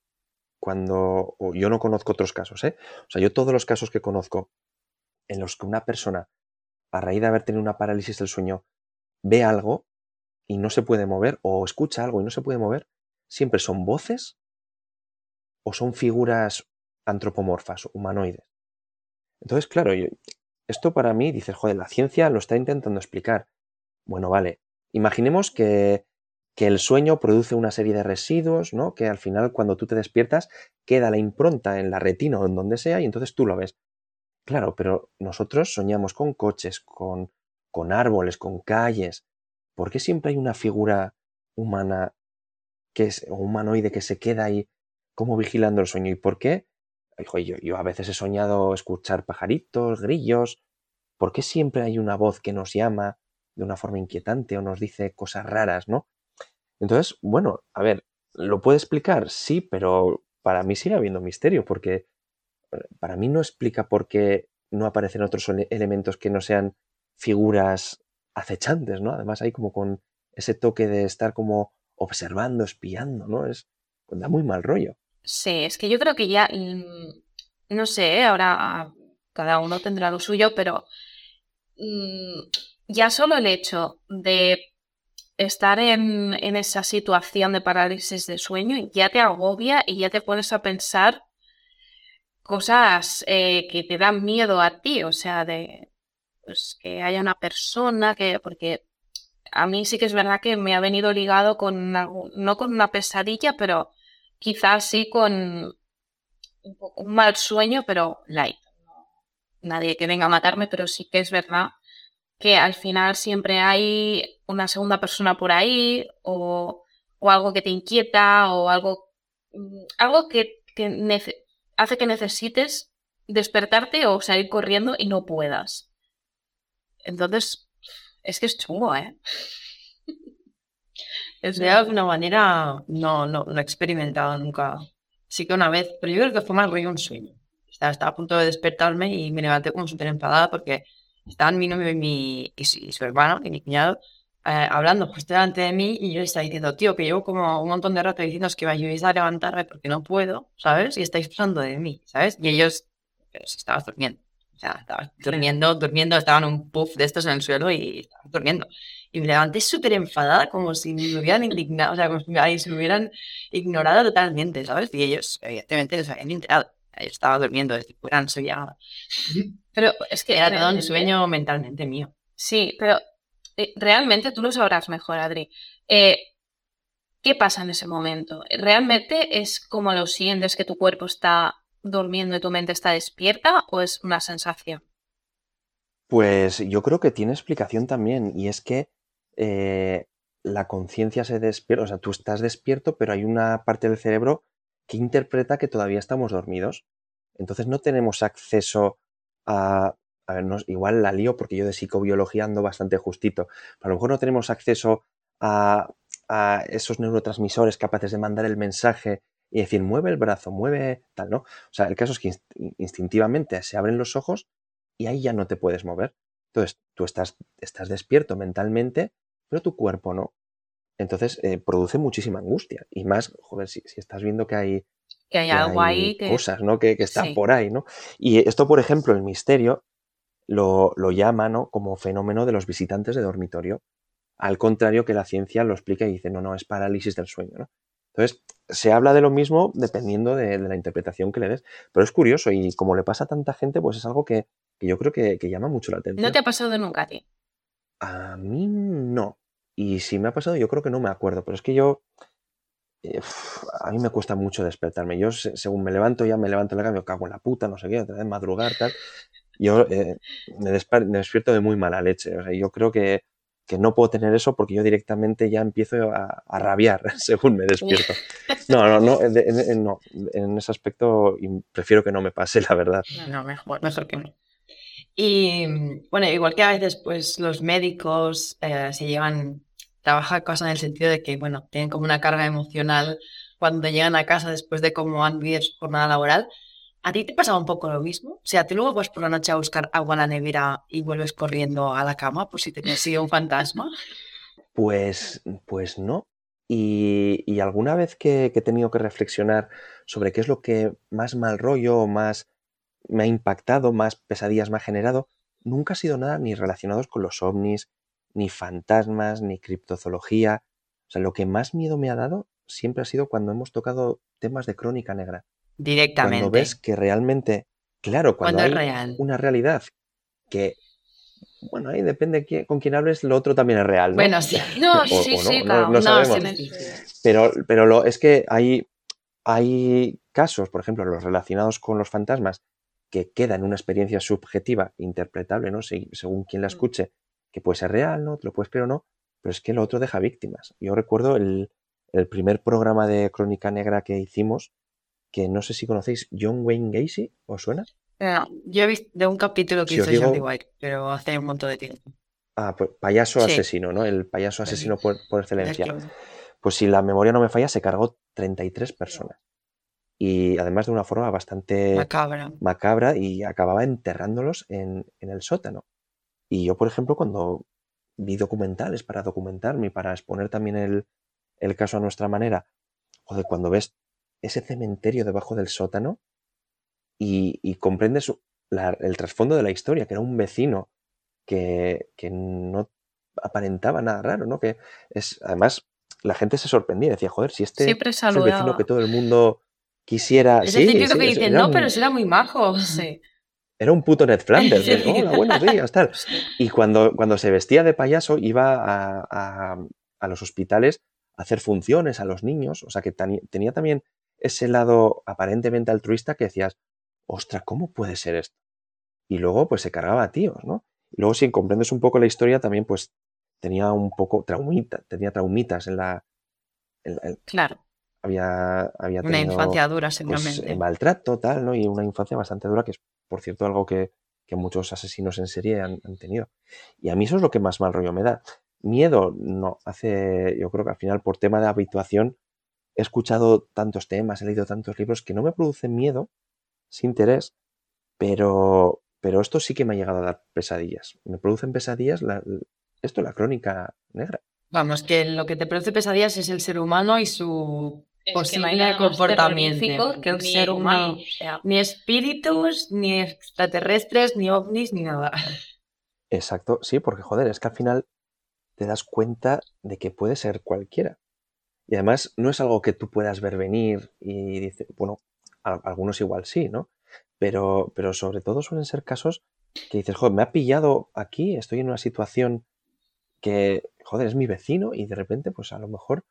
cuando, o yo no conozco otros casos, ¿eh? O sea, yo todos los casos que conozco en los que una persona, a raíz de haber tenido una parálisis del sueño, ve algo y no se puede mover, o escucha algo y no se puede mover, siempre son voces o son figuras antropomorfas, humanoides. Entonces, claro, esto para mí, dices, joder, la ciencia lo está intentando explicar. Bueno, vale, imaginemos que, que el sueño produce una serie de residuos, ¿no? Que al final, cuando tú te despiertas, queda la impronta en la retina o en donde sea y entonces tú lo ves. Claro, pero nosotros soñamos con coches, con, con árboles, con calles. ¿Por qué siempre hay una figura humana que es, o humanoide que se queda ahí como vigilando el sueño? ¿Y por qué? Joder, yo, yo a veces he soñado escuchar pajaritos, grillos. ¿Por qué siempre hay una voz que nos llama de una forma inquietante o nos dice cosas raras, ¿no? Entonces, bueno, a ver, ¿lo puede explicar? Sí, pero para mí sigue habiendo misterio, porque para mí no explica por qué no aparecen otros ele- elementos que no sean figuras acechantes, ¿no? Además hay como con ese toque de estar como observando, espiando, ¿no? Es, da muy mal rollo. Sí, es que yo creo que ya, mm, no sé, ¿eh? ahora ah, cada uno tendrá lo suyo, pero mm, ya solo el hecho de estar en, en esa situación de parálisis de sueño ya te agobia y ya te pones a pensar cosas eh, que te dan miedo a ti, o sea, de pues, que haya una persona que, porque a mí sí que es verdad que me ha venido ligado con, no con una pesadilla, pero quizás sí con un, un mal sueño, pero light. Nadie que venga a matarme, pero sí que es verdad que al final siempre hay una segunda persona por ahí o, algo que te inquieta o algo, mm, algo que, que hace que necesites despertarte o salir corriendo y no puedas. Entonces, es que es chungo, ¿eh? [LAUGHS] Es De alguna manera no, no, no he experimentado nunca. Sí que una vez, pero yo creo que fue más rollo un sueño. Estaba, estaba a punto de despertarme y me levanté como súper enfadada porque estaban mi novio y, mi, y, su, y su hermano y mi cuñado eh, hablando justo delante de mí y yo le estaba diciendo, tío, que llevo como un montón de rato diciendo que me ayudéis a levantarme porque no puedo, ¿sabes? Y estáis pasando de mí, ¿sabes? Y ellos, pero si estabas durmiendo. O sea, estabas durmiendo, durmiendo, estaban un puff de estos en el suelo y estabas durmiendo. Y me levanté súper enfadada, como si me hubieran indignado, o sea, como si me, hubieran ignorado totalmente, ¿sabes? Y ellos, evidentemente, no se habían enterado. Yo estaba durmiendo eran soñada. Pero es que Era todo un sueño mentalmente mío. Sí, pero eh, realmente tú lo sabrás mejor, Adri. Eh, ¿Qué pasa en ese momento? ¿Realmente es como lo sientes que tu cuerpo está durmiendo y tu mente está despierta o es una sensación? Pues yo creo que tiene explicación también, y es que eh, la conciencia se despierta, o sea, tú estás despierto, pero hay una parte del cerebro que interpreta que todavía estamos dormidos. Entonces no tenemos acceso a... A ver, no- igual la lío porque yo de psicobiología ando bastante justito. Pero a lo mejor no tenemos acceso a, a esos neurotransmisores capaces de mandar el mensaje y decir, mueve el brazo, mueve tal, ¿no? O sea, el caso es que inst- instintivamente se abren los ojos y ahí ya no te puedes mover. Entonces, tú estás, estás despierto mentalmente, pero tu cuerpo no. Entonces, eh, produce muchísima angustia. Y más, joder, si, si estás viendo que hay Que hay algo ahí que... cosas, ¿no? Que, que están Sí. por ahí, ¿no? Y esto, por ejemplo, el misterio lo, lo llama, ¿no? Como fenómeno de los visitantes de dormitorio. Al contrario que la ciencia lo explica y dice, no, no, es parálisis del sueño, ¿no? Entonces, se habla de lo mismo dependiendo de, de la interpretación que le des. Pero es curioso y como le pasa a tanta gente, pues es algo que, que yo creo que, que llama mucho la atención. No te ha pasado nunca a ti. A mí no. Y si me ha pasado, yo creo que no me acuerdo. Pero es que yo. eh, a mí me cuesta mucho despertarme. Yo, se- según me levanto, ya me levanto en la cama, me cago en la puta, no sé qué, otra vez madrugar, tal. Yo eh, me, me despierto de muy mala leche. O sea, yo creo que, que no puedo tener eso porque yo directamente ya empiezo a, a rabiar [LAUGHS] según me despierto. No, no, no, en, en- no, en ese aspecto prefiero que no me pase, la verdad. No, mejor, mejor que no. Y bueno, igual que a veces pues los médicos eh, se llevan, trabajan cosas en el sentido de que, bueno, tienen como una carga emocional cuando llegan a casa después de cómo han vivido su jornada laboral. ¿A ti te pasaba un poco lo mismo? O sea, tú luego vas por la noche a buscar agua en la nevera y vuelves corriendo a la cama por si te persigue un fantasma. Pues, pues no. Y, alguna vez que, que he tenido que reflexionar sobre qué es lo que más mal rollo más me ha impactado, más pesadillas me ha generado, nunca ha sido nada ni relacionados con los ovnis, ni fantasmas, ni criptozoología. O sea, lo que más miedo me ha dado siempre ha sido cuando hemos tocado temas de crónica negra. Directamente. Cuando ves que realmente, claro, cuando, Cuando es hay real. una realidad que, bueno, ahí depende qui- con quién hables, lo otro también es real, ¿no? Bueno, sí. [LAUGHS] No, O- sí, o no, sí, no- cada no uno sabemos. su- Pero, pero lo, es que hay, hay casos, por ejemplo, los relacionados con los fantasmas, que queda en una experiencia subjetiva, interpretable, ¿no? Se- según quien la escuche, que puede ser real, ¿no? Te lo puedes creer o no, pero es que lo otro deja víctimas. Yo recuerdo el, el primer programa de Crónica Negra que hicimos, que no sé si conocéis, John Wayne Gacy, ¿os suena? No, Yo he visto de un capítulo que Si hizo Jordi digo- White, pero hace un montón de tiempo. Ah, pues payaso Sí. asesino, ¿no? El payaso asesino por, por excelencia. Pues si la memoria no me falla, se cargó 33 personas. Y además de una forma bastante Macabra. macabra y acababa enterrándolos en, en el sótano. Y yo, por ejemplo, cuando vi documentales para documentarme y para exponer también el, el caso a nuestra manera, joder, cuando ves ese cementerio debajo del sótano y, y comprendes la- el trasfondo de la historia, que era un vecino que, que no aparentaba nada raro, ¿no? Que es, además, la gente se sorprendía, decía, joder, si este es el vecino que todo el mundo quisiera. Es Sí, el típico sí, que es- dice, era no, un- pero si era muy majo. [LAUGHS] Sí. era un puto Ned Flanders. de. [LAUGHS] Hola, buenos días, tal. [LAUGHS] Y cuando, cuando se vestía de payaso iba a, a- a los hospitales a hacer funciones a los niños. O sea que tenía también ese lado aparentemente altruista que decías, ostra, ¿cómo puede ser esto? Y luego pues se cargaba a tíos, ¿no? Y luego si comprendes un poco la historia también pues tenía un poco traumita, tenía traumitas en la... en la- en- Claro. había, había Una infancia dura, pues, seguramente. eh, maltrato, tal, ¿no? Y una infancia bastante dura, que es, por cierto, algo que, que muchos asesinos en serie han, han tenido. Y a mí eso es lo que más mal rollo me da. Miedo, no. Hace, yo creo que al final, por tema de habituación, he escuchado tantos temas, he leído tantos libros que no me producen miedo, sin interés, pero, pero esto sí que me ha llegado a dar pesadillas. Me producen pesadillas la- esto, la crónica negra. Vamos, que lo que te produce pesadillas es el ser humano y su Es que no hay posible comportamiento. que un Ni ser humano. Ni, O sea, ni espíritus, ni extraterrestres, ni ovnis, ni nada. Exacto, sí, porque joder, es que al final te das cuenta de que puede ser cualquiera. Y además no es algo que tú puedas ver venir y dice, bueno, a- algunos igual sí, ¿no? Pero, pero sobre todo suelen ser casos que dices, joder, me ha pillado aquí, estoy en una situación que, joder, es mi vecino y de repente, pues a lo mejor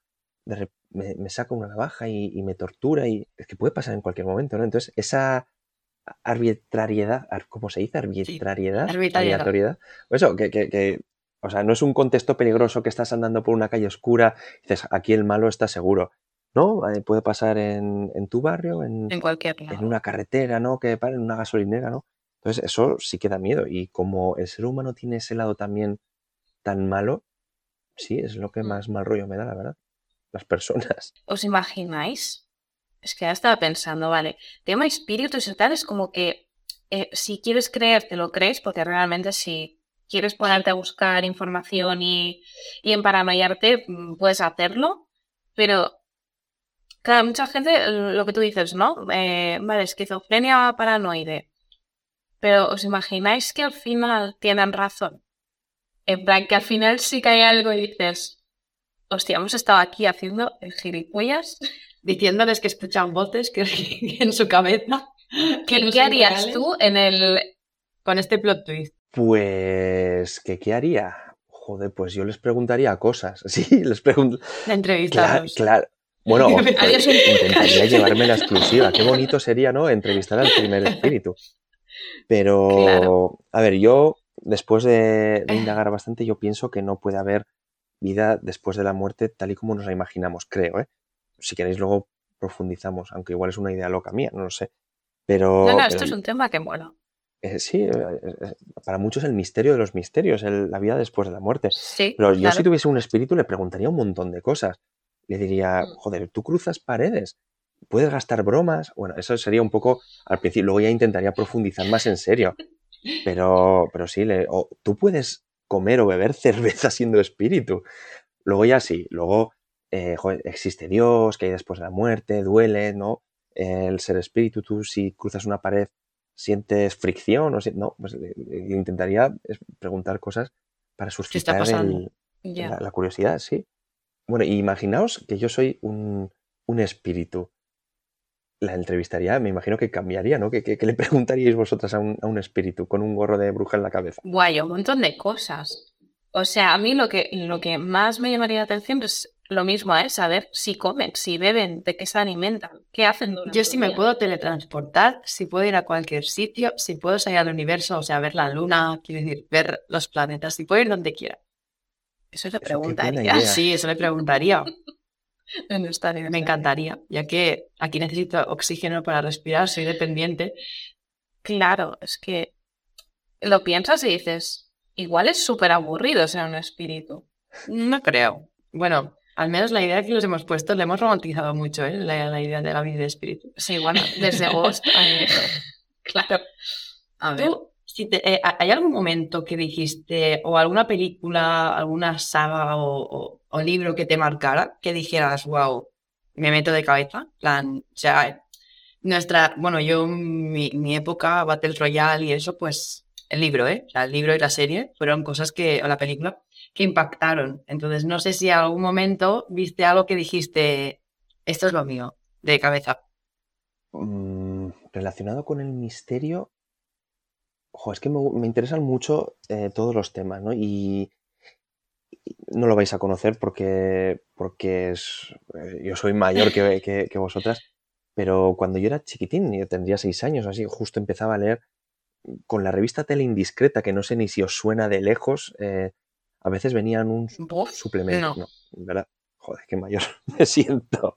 de me, me saca una navaja y, y me tortura y es que puede pasar en cualquier momento, ¿no? Entonces, esa arbitrariedad, ar- ¿cómo se dice? Arbitrariedad. arbitrariedad. O Eso, que, que, que, o sea, no es un contexto peligroso que estás andando por una calle oscura y dices, aquí el malo está seguro. No, Eh, puede pasar en, en tu barrio, en, en cualquier en lado. una carretera, ¿no? Que paren en una gasolinera, ¿no? Entonces, eso sí que da miedo. Y como el ser humano tiene ese lado también tan malo, sí, es lo que más mal rollo me da, la verdad. Las personas. [LAUGHS] ¿Os imagináis? Es que ya estaba pensando, vale, tema espíritus y tal es como que eh, si quieres creer, te lo crees, porque realmente si quieres ponerte a buscar información y, y emparanoiarte, mm, puedes hacerlo, pero Claro, mucha gente, lo que tú dices, ¿no? Eh, vale, esquizofrenia paranoide. Pero ¿os imagináis que al final tienen razón? En plan, que al final sí que hay algo y dices, hostia, hemos estado aquí haciendo el gilipollas. [LAUGHS] Diciéndoles que escuchan voces que [LAUGHS] en su cabeza. ¿Qué, no ¿qué harías reales. tú en el... Con este plot twist. Pues, ¿qué, qué haría? Joder, pues yo les preguntaría cosas. [LAUGHS] Sí, les pregunto. De Claro, entrevistarlos. claro. Bueno, [LAUGHS] un intentaría [LAUGHS] llevarme la exclusiva. Qué bonito sería, ¿no? Entrevistar al primer espíritu. Pero, Claro. a ver, yo, después de, de indagar bastante, yo pienso que no puede haber vida después de la muerte tal y como nos la imaginamos, creo, ¿eh? Si queréis, luego profundizamos, aunque igual es una idea loca mía, no lo sé. Pero, No, no, pero esto es un tema que mola. Eh, sí, eh, eh, para muchos el misterio de los misterios, el- la vida después de la muerte. Sí, Pero yo claro. si tuviese un espíritu le preguntaría un montón de cosas. Le diría, Mm. joder, tú cruzas paredes, puedes gastar bromas. Bueno, eso sería un poco al principio. Luego ya intentaría profundizar más en serio. Pero, pero sí, le, o tú puedes comer o beber cerveza siendo espíritu. Luego ya sí, luego eh, joder, existe Dios, que hay después de la muerte, duele, ¿no? El ser espíritu, tú si cruzas una pared sientes fricción o si- no, pues le- le intentaría preguntar cosas para suscitar el- la, la curiosidad, sí. Bueno, imaginaos que yo soy un, un espíritu. La entrevistaría, me imagino que cambiaría, ¿no? ¿Qué, qué- qué le [LAUGHS] preguntaríais vosotras a un, a un espíritu con un gorro de bruja en la cabeza? Guay, un montón de cosas. O sea, a mí lo que, lo que más me llamaría la atención es lo mismo, ¿eh? Saber si comen, si beben, de qué se alimentan, qué hacen durante Yo sí me día. puedo teletransportar, si puedo ir a cualquier sitio, si puedo salir al universo, o sea, ver la luna, quiero decir, ver los planetas, si puedo ir donde quiera. Eso le Eso, preguntaría. idea. Sí, eso le preguntaría. [LAUGHS] En esta Me encantaría, ya que aquí necesito oxígeno para respirar, soy dependiente. Claro, es que lo piensas y dices, igual es súper aburrido ser un espíritu. No creo. Bueno, al menos la idea que los hemos puesto la hemos romantizado mucho, ¿eh? La, la idea de la vida de espíritu. Sí, bueno, desde Ghost. eh, [LAUGHS] claro. A ver. Tú, si te- eh, ¿hay algún momento que dijiste, o alguna película, alguna saga o, o- o libro que te marcara, que dijeras, wow, me meto de cabeza? Plan, o sea, nuestra, bueno, yo, mi, mi época, Battle Royale y eso, pues, el libro, ¿eh? O sea, el libro y la serie fueron cosas que, o la película, que impactaron. Entonces, no sé si en algún momento viste algo que dijiste, esto es lo mío, de cabeza. Mm, relacionado con el misterio, ojo, es que me, interesan mucho eh, todos los temas, ¿no? Y, no lo vais a conocer porque, porque es, eh, yo soy mayor que, que- que vosotras, pero cuando yo era chiquitín, yo tendría seis años, así, justo empezaba a leer con la revista Tele Indiscreta, que no sé ni si os suena de lejos, eh, a veces venían un suplemento, no. no, ¿verdad? Joder, qué mayor [LAUGHS] me siento.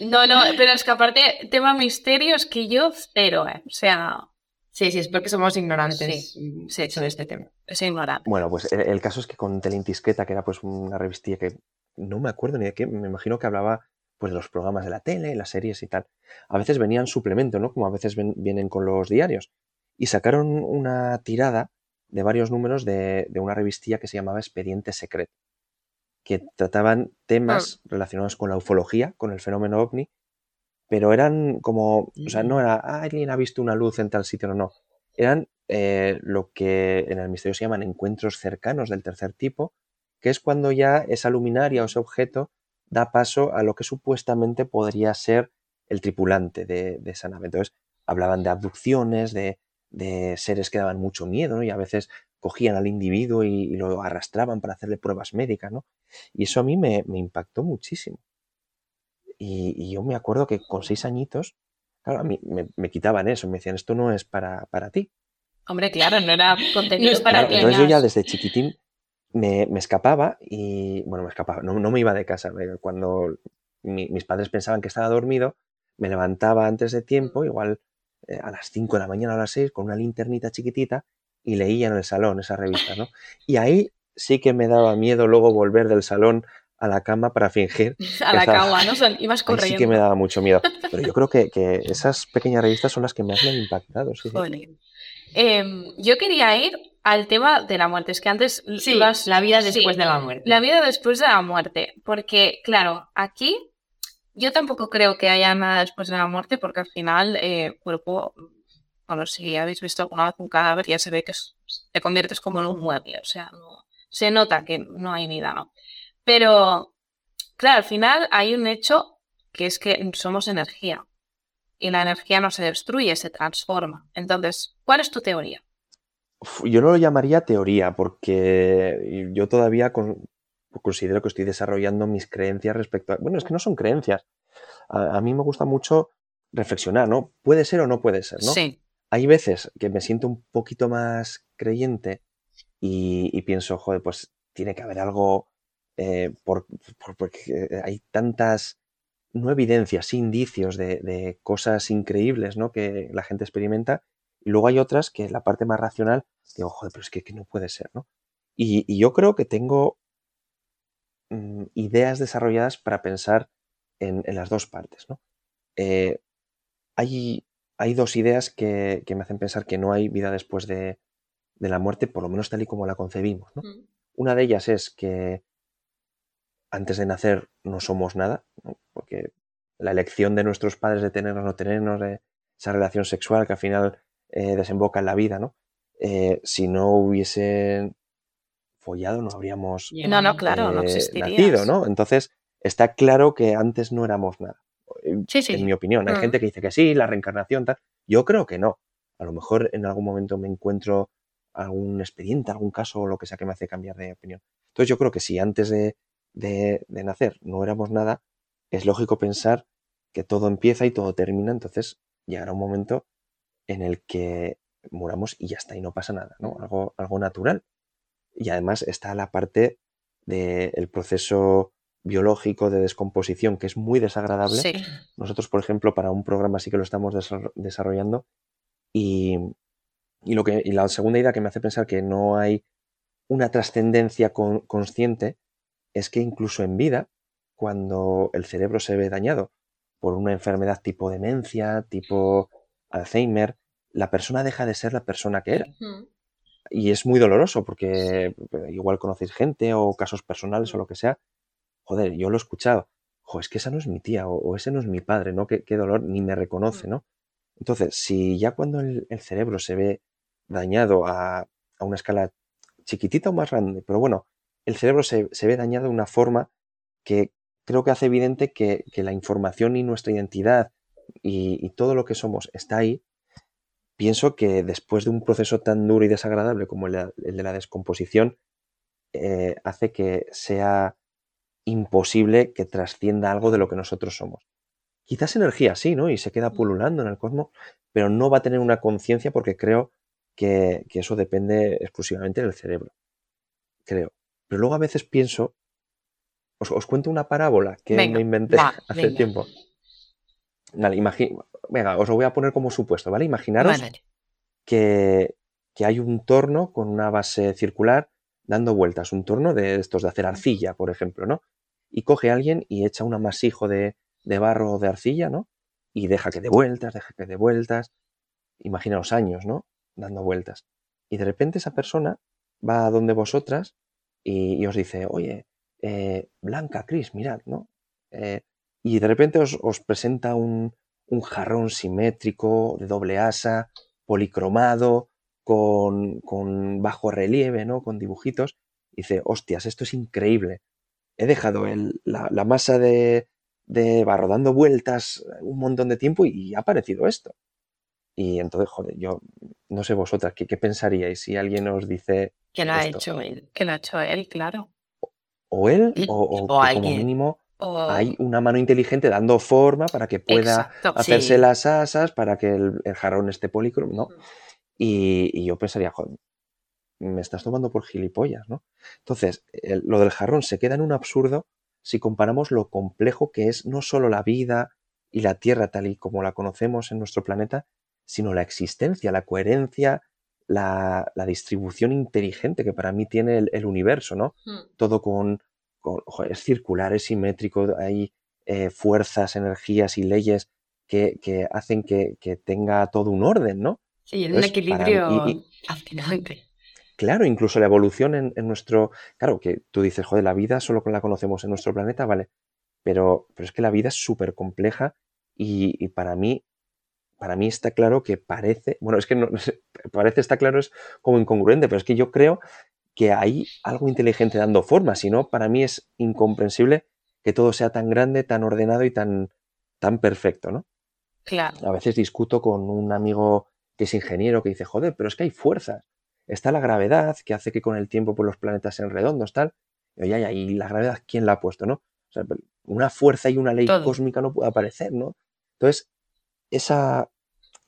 No, no, pero es que aparte, tema misterio es que yo cero, ¿eh? O sea, Sí, sí, es porque somos ignorantes Sí, sí, sobre este tema. es ignorante. Bueno, pues el, el caso es que con Teleintisqueta, que era pues una revistilla que no me acuerdo ni de qué, me imagino que hablaba pues de los programas de la tele, las series y tal. A veces venían suplemento, ¿no? Como a veces ven- vienen con los diarios. Y sacaron una tirada de varios números de, de una revistilla que se llamaba Expediente Secret, que trataban temas relacionados con la ufología, con el fenómeno ovni, pero eran como, o sea, no era, "Ah, alguien ha visto una luz en tal sitio, no, no. Eran eh, lo que en el misterio se llaman encuentros cercanos del tercer tipo, que es cuando ya esa luminaria o ese objeto da paso a lo que supuestamente podría ser el tripulante de, de esa nave. Entonces, hablaban de abducciones, de, de seres que daban mucho miedo, ¿no? Y a veces cogían al individuo y, y lo arrastraban para hacerle pruebas médicas, ¿no? Y eso a mí me, me impactó muchísimo. Y, y yo me acuerdo que con seis añitos, claro, a mí me, me quitaban eso, me decían, esto no es para, para ti. Hombre, claro, no era contenido No para Claro, niños. entonces yo ya desde chiquitín me, me escapaba y, bueno, me escapaba, no, no me iba de casa. Cuando mi- mis padres pensaban que estaba dormido, me levantaba antes de tiempo, igual eh, a las 5 de la mañana o a las 6, con una linternita chiquitita y leía en el salón esa revista, ¿no? Y ahí sí que me daba miedo luego volver del salón a la cama para fingir. [LAUGHS] A la estaba- cagua, ¿no? O sea, ibas Ahí corriendo. sí que me daba mucho miedo. Pero yo creo que, que esas pequeñas revistas son las que más me han impactado. sí, sí. Jolín. Em, yo quería ir al tema de la muerte. Es que antes Sí, la vida sí, después de la muerte. La vida después de la muerte. Porque, claro, aquí Yo tampoco creo que haya nada después de la muerte, porque al final, eh, cuerpo, bueno, si habéis visto alguna vez un cadáver, ya se ve que es- te conviertes como en un mueble, o sea, no- se nota que no hay vida, ¿no? Pero, claro, al final hay un hecho que es que somos energía y la energía no se destruye, se transforma. Entonces, ¿cuál es tu teoría? Yo no lo llamaría teoría porque yo todavía con- considero que estoy desarrollando mis creencias respecto a... Bueno, es que no son creencias. A, a mí me gusta mucho reflexionar, ¿no? Puede ser o no puede ser, ¿no? Sí. Hay veces que me siento un poquito más creyente y, y pienso, joder, pues tiene que haber algo eh, por, por- porque hay tantas, no evidencias, sí indicios de, de cosas increíbles, ¿no? Que la gente experimenta. Y luego hay otras que la parte más racional, digo, joder, pero es que, que no puede ser, ¿no? Y, y yo creo que tengo mm, ideas desarrolladas para pensar en, en las dos partes, ¿no? Eh, hay, hay dos ideas que, que me hacen pensar que no hay vida después de, de la muerte, por lo menos tal y como la concebimos, ¿no? Una de ellas es que antes de nacer no somos nada, ¿no? porque la elección de nuestros padres de tenernos o no tenernos, de esa relación sexual que al final eh, desemboca en la vida, ¿no? Eh, si no hubiesen follado no habríamos No, no, claro, no eh, existirías. nacido, ¿no? Entonces está claro que antes no éramos nada. Sí, sí. En mi opinión, hay Mm. gente que dice que sí, la reencarnación, tal. Yo creo que no. A lo mejor en algún momento me encuentro algún expediente, algún caso o lo que sea que me hace cambiar de opinión. Entonces yo creo que si antes de, de- de nacer no éramos nada, es lógico pensar que todo empieza y todo termina, entonces llegará un momento en el que muramos y ya está, y no pasa nada, ¿no? Algo, algo natural. Y además está la parte del proceso biológico de descomposición, que es muy desagradable. Sí. Nosotros, por ejemplo, para un programa sí que lo estamos desarro- desarrollando. Y, y lo que, y la segunda idea que me hace pensar que no hay una trascendencia con- consciente es que incluso en vida, cuando el cerebro se ve dañado por una enfermedad tipo demencia, tipo Alzheimer, la persona deja de ser la persona que era. Y es muy doloroso porque eh, igual conocéis gente o casos personales o lo que sea. Joder, yo lo he escuchado. Jo, es que esa no es mi tía o, o ese no es mi padre, ¿no? Qué, qué dolor, ni me reconoce, ¿no? Entonces, si ya cuando el, el cerebro se ve dañado a, a una escala chiquitita o más grande, pero bueno, el cerebro se, se ve dañado de una forma que creo que hace evidente que, que la información y nuestra identidad y, y todo lo que somos está ahí, pienso que después de un proceso tan duro y desagradable como el de, el de la descomposición, eh, hace que sea imposible que trascienda algo de lo que nosotros somos. Quizás energía sí, ¿no? Y se queda pululando en el cosmos, pero no va a tener una conciencia porque creo que, que eso depende exclusivamente del cerebro. Creo. Pero luego a veces pienso, os, os cuento una parábola que Venga, me inventé va, [LAUGHS] hace venga. tiempo. Vale, venga, os lo voy a poner como supuesto, ¿vale? Imaginaros Vale. que, que hay un torno con una base circular dando vueltas, un torno de estos de hacer arcilla, por ejemplo, ¿no? Y coge a alguien y echa un amasijo de, de barro o de arcilla, ¿no? Y deja que dé vueltas, deja que dé vueltas. Imaginaos años, ¿no? Dando vueltas. Y de repente esa persona va a donde vosotras y, y os dice, oye, eh, Blanca, Cris, mirad, ¿no? Eh, y de repente os, os presenta un, un jarrón simétrico de doble asa, policromado, con, con bajo relieve, ¿no? Con dibujitos. Y dice, hostias, esto es increíble. He dejado el- la, la masa de, de barro dando vueltas un montón de tiempo y ha aparecido esto. Y entonces, joder, yo no sé vosotras, ¿qué, qué pensaríais si alguien os dice Que lo ha hecho él. Que lo ha hecho él, claro. o él o, o o que como alguien. mínimo O- hay una mano inteligente dando forma para que pueda Exacto. hacerse Sí. las asas, para que el, el jarrón esté policromo, ¿no? Y, y yo pensaría, joder, me estás tomando por gilipollas, ¿no? Entonces, el- lo del jarrón se queda en un absurdo si comparamos lo complejo que es no solo la vida y la Tierra tal y como la conocemos en nuestro planeta, sino la existencia, la coherencia, la, la distribución inteligente que para mí tiene el, el universo, ¿no? Todo con, es circular, es simétrico, hay eh, fuerzas, energías y leyes que, que hacen que, que tenga todo un orden, ¿no? Sí, en un mí- equilibrio y- fascinante. Claro, incluso la evolución en, en nuestro. Claro, que tú dices, joder, la vida solo la conocemos en nuestro planeta, vale. pero, pero es que la vida es súper compleja y, y para mí para mí está claro que parece, bueno, es que no, [LAUGHS] parece está claro es como incongruente, pero es que yo creo que hay algo inteligente dando forma, si no, para mí es incomprensible que todo sea tan grande, tan ordenado y tan, tan perfecto, ¿no? Claro. A veces discuto con un amigo que es ingeniero que dice, joder, pero es que hay fuerzas. Está la gravedad que hace que con el tiempo pues, los planetas sean redondos, tal. Y, oye, y la gravedad, ¿quién la ha puesto, no? O sea, una fuerza y una ley Todo. cósmica no puede aparecer, ¿no? Entonces, esa,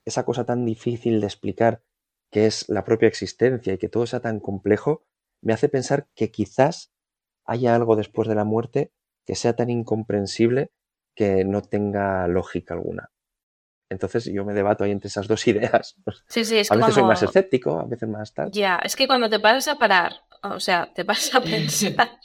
esa cosa tan difícil de explicar que es la propia existencia y que todo sea tan complejo, me hace pensar que quizás haya algo después de la muerte que sea tan incomprensible que no tenga lógica alguna. Entonces yo me debato ahí entre esas dos [LAUGHS] ideas. Sí, sí, es a veces soy más escéptico, a veces más tal. Ya, es que cuando te paras a parar, o sea, te paras a [LAUGHS] pensar,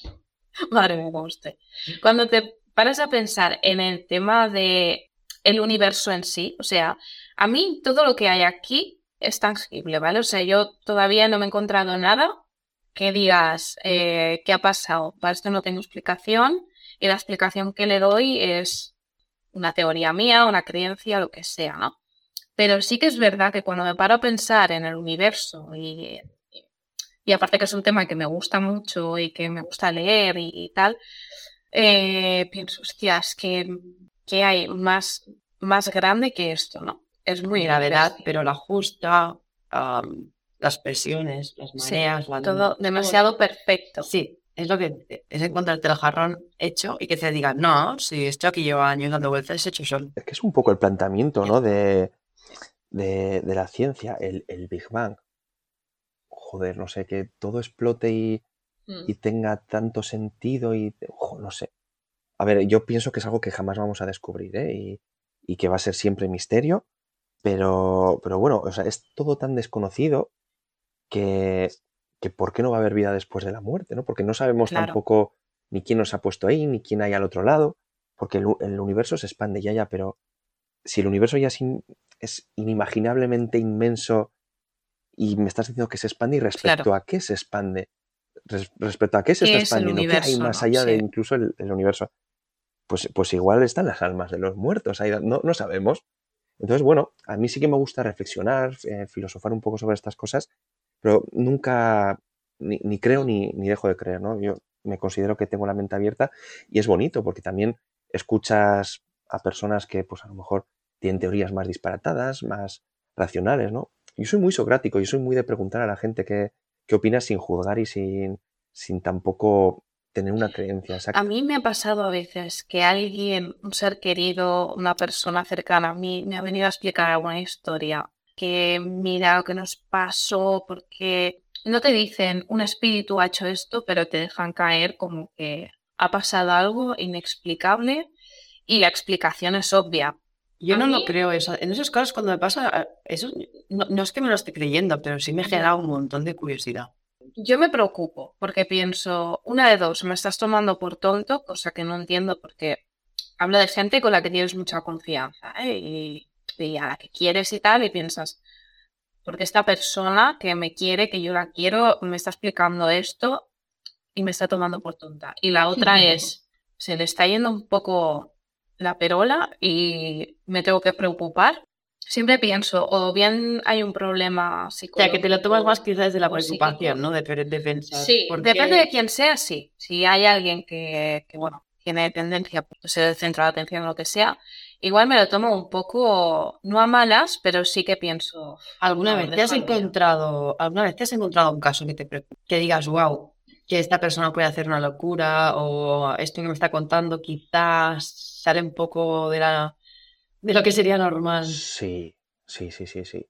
madre mía, cómo estoy. Cuando te paras a pensar en el tema de el universo en sí, o sea, a mí todo lo que hay aquí es tangible, ¿vale? O sea, yo todavía no me he encontrado nada que digas eh, qué ha pasado. Para esto no tengo explicación y la explicación que le doy es una teoría mía, una creencia, lo que sea, ¿no? Pero sí que es verdad que cuando me paro a pensar en el universo y, y aparte que es un tema que me gusta mucho y que me gusta leer y, y tal, eh, pienso, hostias, que, que hay más, más grande que esto, ¿no? Es muy gravedad, pero la justa, am, las presiones, las Sí, mareas, la- todo demasiado perfecto. Sí, es lo que es encontrarte el jarrón hecho y que te digan, no, si esto aquí lleva años dando vueltas, hecho sol. Es que es un poco el planteamiento, ¿no? De, de, de la ciencia, el, el Big Bang. Joder, no sé, que todo explote y, Mm. y tenga tanto sentido y, ojo, no sé. A ver, yo pienso que es algo que jamás vamos a descubrir, ¿eh? Y, y que va a ser siempre misterio, pero, pero bueno, o sea, es todo tan desconocido que, que ¿por qué no va a haber vida después de la muerte, ¿no? Porque no sabemos Claro. tampoco ni quién nos ha puesto ahí, ni quién hay al otro lado, porque el, universo se expande ya, ya, pero si el universo ya es, in- es inimaginablemente inmenso y me estás diciendo que se expande y respecto Claro. a qué se expande, Res- respecto a qué se ¿Qué está es expandiendo, qué hay más no? allá de incluso el, el universo, pues, pues igual están las almas de los muertos, ahí, no, no sabemos. Entonces, bueno, a mí sí que me gusta reflexionar, eh, filosofar un poco sobre estas cosas, pero nunca ni, creo ni, ni dejo de creer, ¿no? Yo me considero que tengo la mente abierta y es bonito porque también escuchas a personas que, pues a lo mejor tienen teorías más disparatadas, más racionales, ¿no? Yo soy muy socrático, yo soy muy de preguntar a la gente qué, qué opina sin juzgar y sin, sin tampoco tener una creencia exacta. A mí me ha pasado a veces que alguien, un ser querido, una persona cercana a mí, me ha venido a explicar alguna historia que mira lo que nos pasó, porque no te dicen un espíritu ha hecho esto, pero te dejan caer como que ha pasado algo inexplicable y la explicación es obvia. Yo no lo creo eso. En esos casos cuando me pasa eh, eso, no, no es que me lo esté creyendo, pero sí me genera un montón de curiosidad. Yo me preocupo porque pienso, una de dos, me estás tomando por tonto, cosa que no entiendo porque habla de gente con la que tienes mucha confianza ¿eh? y, y a la que quieres y tal, y piensas, porque esta persona que me quiere, que yo la quiero, me está explicando esto y me está tomando por tonta. Y la otra [LAUGHS] es, se le está yendo un poco la perola y me tengo que preocupar. Siempre pienso, o bien hay un problema O psicológico. sea, que te lo tomas más quizás desde la o preocupación. ¿no? De, de pensar. Sí, ¿por depende de quién sea, sí. Si hay alguien que, que, bueno, tiene tendencia, pues se centra la atención en lo que sea, igual me lo tomo un poco, no a malas, pero sí que pienso. ¿Alguna vez te has encontrado, alguna vez te has encontrado un caso que te pre- que digas, wow, que esta persona puede hacer una locura o esto que me está contando quizás sale un poco de la de lo que sería normal? Sí, sí, sí, sí, sí.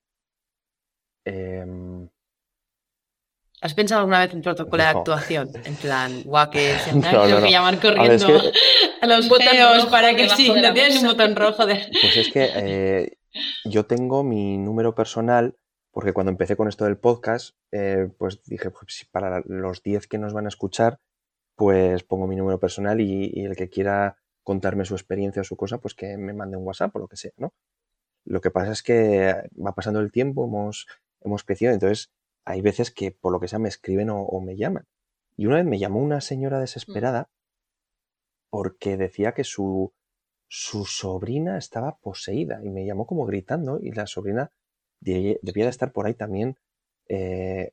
Em, ¿Has pensado alguna vez en protocolo de No. actuación? En plan, guau, que [LAUGHS] se tengo no, no. que llamar A ver, corriendo es que- a los rojo para que sí, de no tienes un botón rojo de... Pues es que [LAUGHS] eh, yo tengo mi número personal, porque cuando empecé con esto del podcast, eh, pues dije, pues para los 10 que nos van a escuchar, pues pongo mi número personal y, y el que quiera contarme su experiencia o su cosa, pues que me mande un WhatsApp o lo que sea, ¿no? Lo que pasa es que va pasando el tiempo, hemos, hemos crecido, entonces hay veces que por lo que sea me escriben o, o me llaman. Y una vez me llamó una señora desesperada porque decía que su, su sobrina estaba poseída y me llamó como gritando y la sobrina de- debía de estar por ahí también. eh,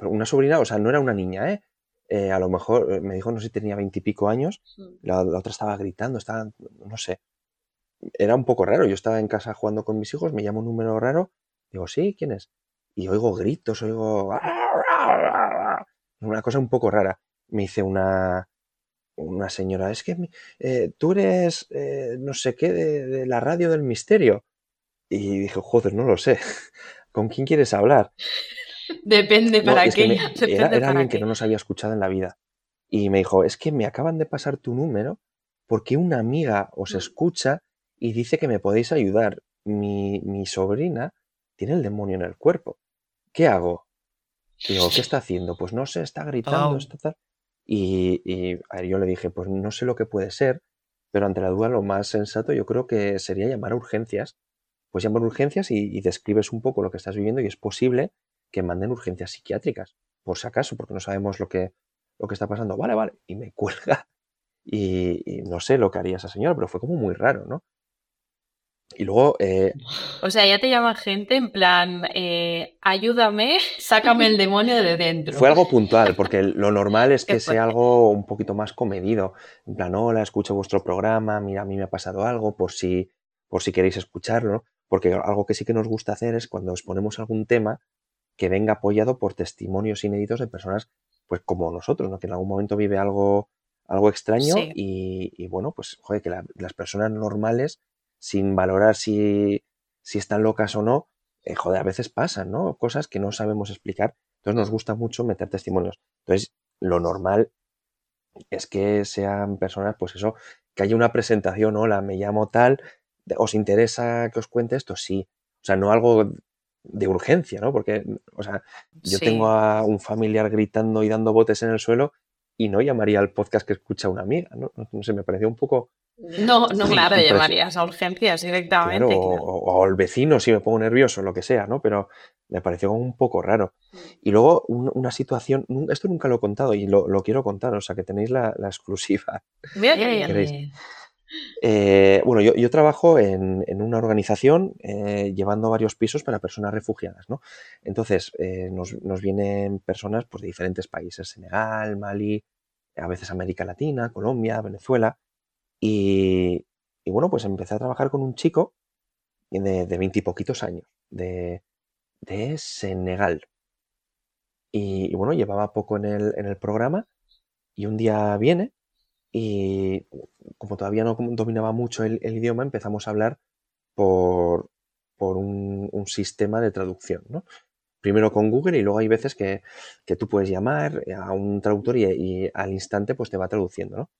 una sobrina, o sea, no era una niña, ¿eh? Eh, a lo mejor eh, me dijo, no sé si tenía veintipico años, la, la otra estaba gritando, estaba, no sé. Era un poco raro. Yo estaba en casa jugando con mis hijos, me llama un número raro, digo, sí, ¿quién es? Y oigo gritos, oigo. Una cosa un poco rara. Me dice una, una señora, es que eh, tú eres eh, no sé qué de, de la radio del misterio. Y dije, joder, no lo sé. [LAUGHS] ¿Con quién quieres hablar? Depende No, para qué. me- [LAUGHS] Depende era, para alguien que no nos había escuchado en la vida. Y me dijo, es que me acaban de pasar tu número porque una amiga os Mm. escucha y dice que me podéis ayudar. Mi, mi sobrina tiene el demonio en el cuerpo. ¿Qué hago? Digo, ¿qué está haciendo? Pues no sé, está gritando, está tal. Y, y, a ver, yo le dije, pues no sé lo que puede ser, pero ante la duda lo más sensato yo creo que sería llamar a urgencias. Pues llamar a urgencias y, y describes un poco lo que estás viviendo y es posible que manden urgencias psiquiátricas, por si acaso, porque no sabemos lo que, lo que está pasando. Vale, vale. Y me cuelga. Y, y no sé lo que haría esa señora, pero fue como muy raro, ¿no? Y luego, eh, O sea, ya te llama gente en plan, eh, ayúdame. Sácame el demonio de dentro. Fue algo puntual, porque lo normal es [LAUGHS] que sea algo un poquito más comedido. En plan, hola, escucho vuestro programa, mira, a mí me ha pasado algo, por si, por si queréis escucharlo. Porque algo que sí que nos gusta hacer es cuando os ponemos algún tema que venga apoyado por testimonios inéditos de personas, pues como nosotros, ¿no? Que en algún momento vive algo, algo extraño Sí. y, y bueno, pues joder, que la- las personas normales, sin valorar si, si están locas o no, eh, joder, a veces pasan, ¿no? Cosas que no sabemos explicar. Entonces nos gusta mucho meter testimonios. Entonces, lo normal es que sean personas, pues eso, que haya una presentación, hola, me llamo tal, ¿os interesa que os cuente esto? Sí. O sea, no algo de urgencia, ¿no? Porque, o sea, yo Sí. tengo a un familiar gritando y dando botes en el suelo y no llamaría al podcast que escucha una amiga, ¿no? No sé, me pareció un poco, No, no, Claro, Impresi- llamarías a urgencias directamente. o, claro. o- o al vecino si me pongo nervioso, lo que sea, ¿no? Pero me pareció como un poco raro. Y luego un- una situación, esto nunca lo he contado y lo, lo quiero contar, o sea, que tenéis la, la exclusiva. [LAUGHS] Bien. queréis. Eh, bueno, yo, yo trabajo en, en una organización eh, llevando varios pisos para personas refugiadas, ¿no? Entonces, eh, nos, nos vienen personas pues, de diferentes países, Senegal, Mali, a veces América Latina, Colombia, Venezuela. Y, bueno, pues empecé a trabajar con un chico de veintipoquitos años, de, Senegal. Y, bueno, llevaba poco en el, en el programa y un día viene y como todavía no dominaba mucho el, idioma, empezamos a hablar por, por un, un sistema de traducción, ¿no? Primero con Google y luego hay veces que, que tú puedes llamar a un traductor y, y al instante pues te va traduciendo, ¿no?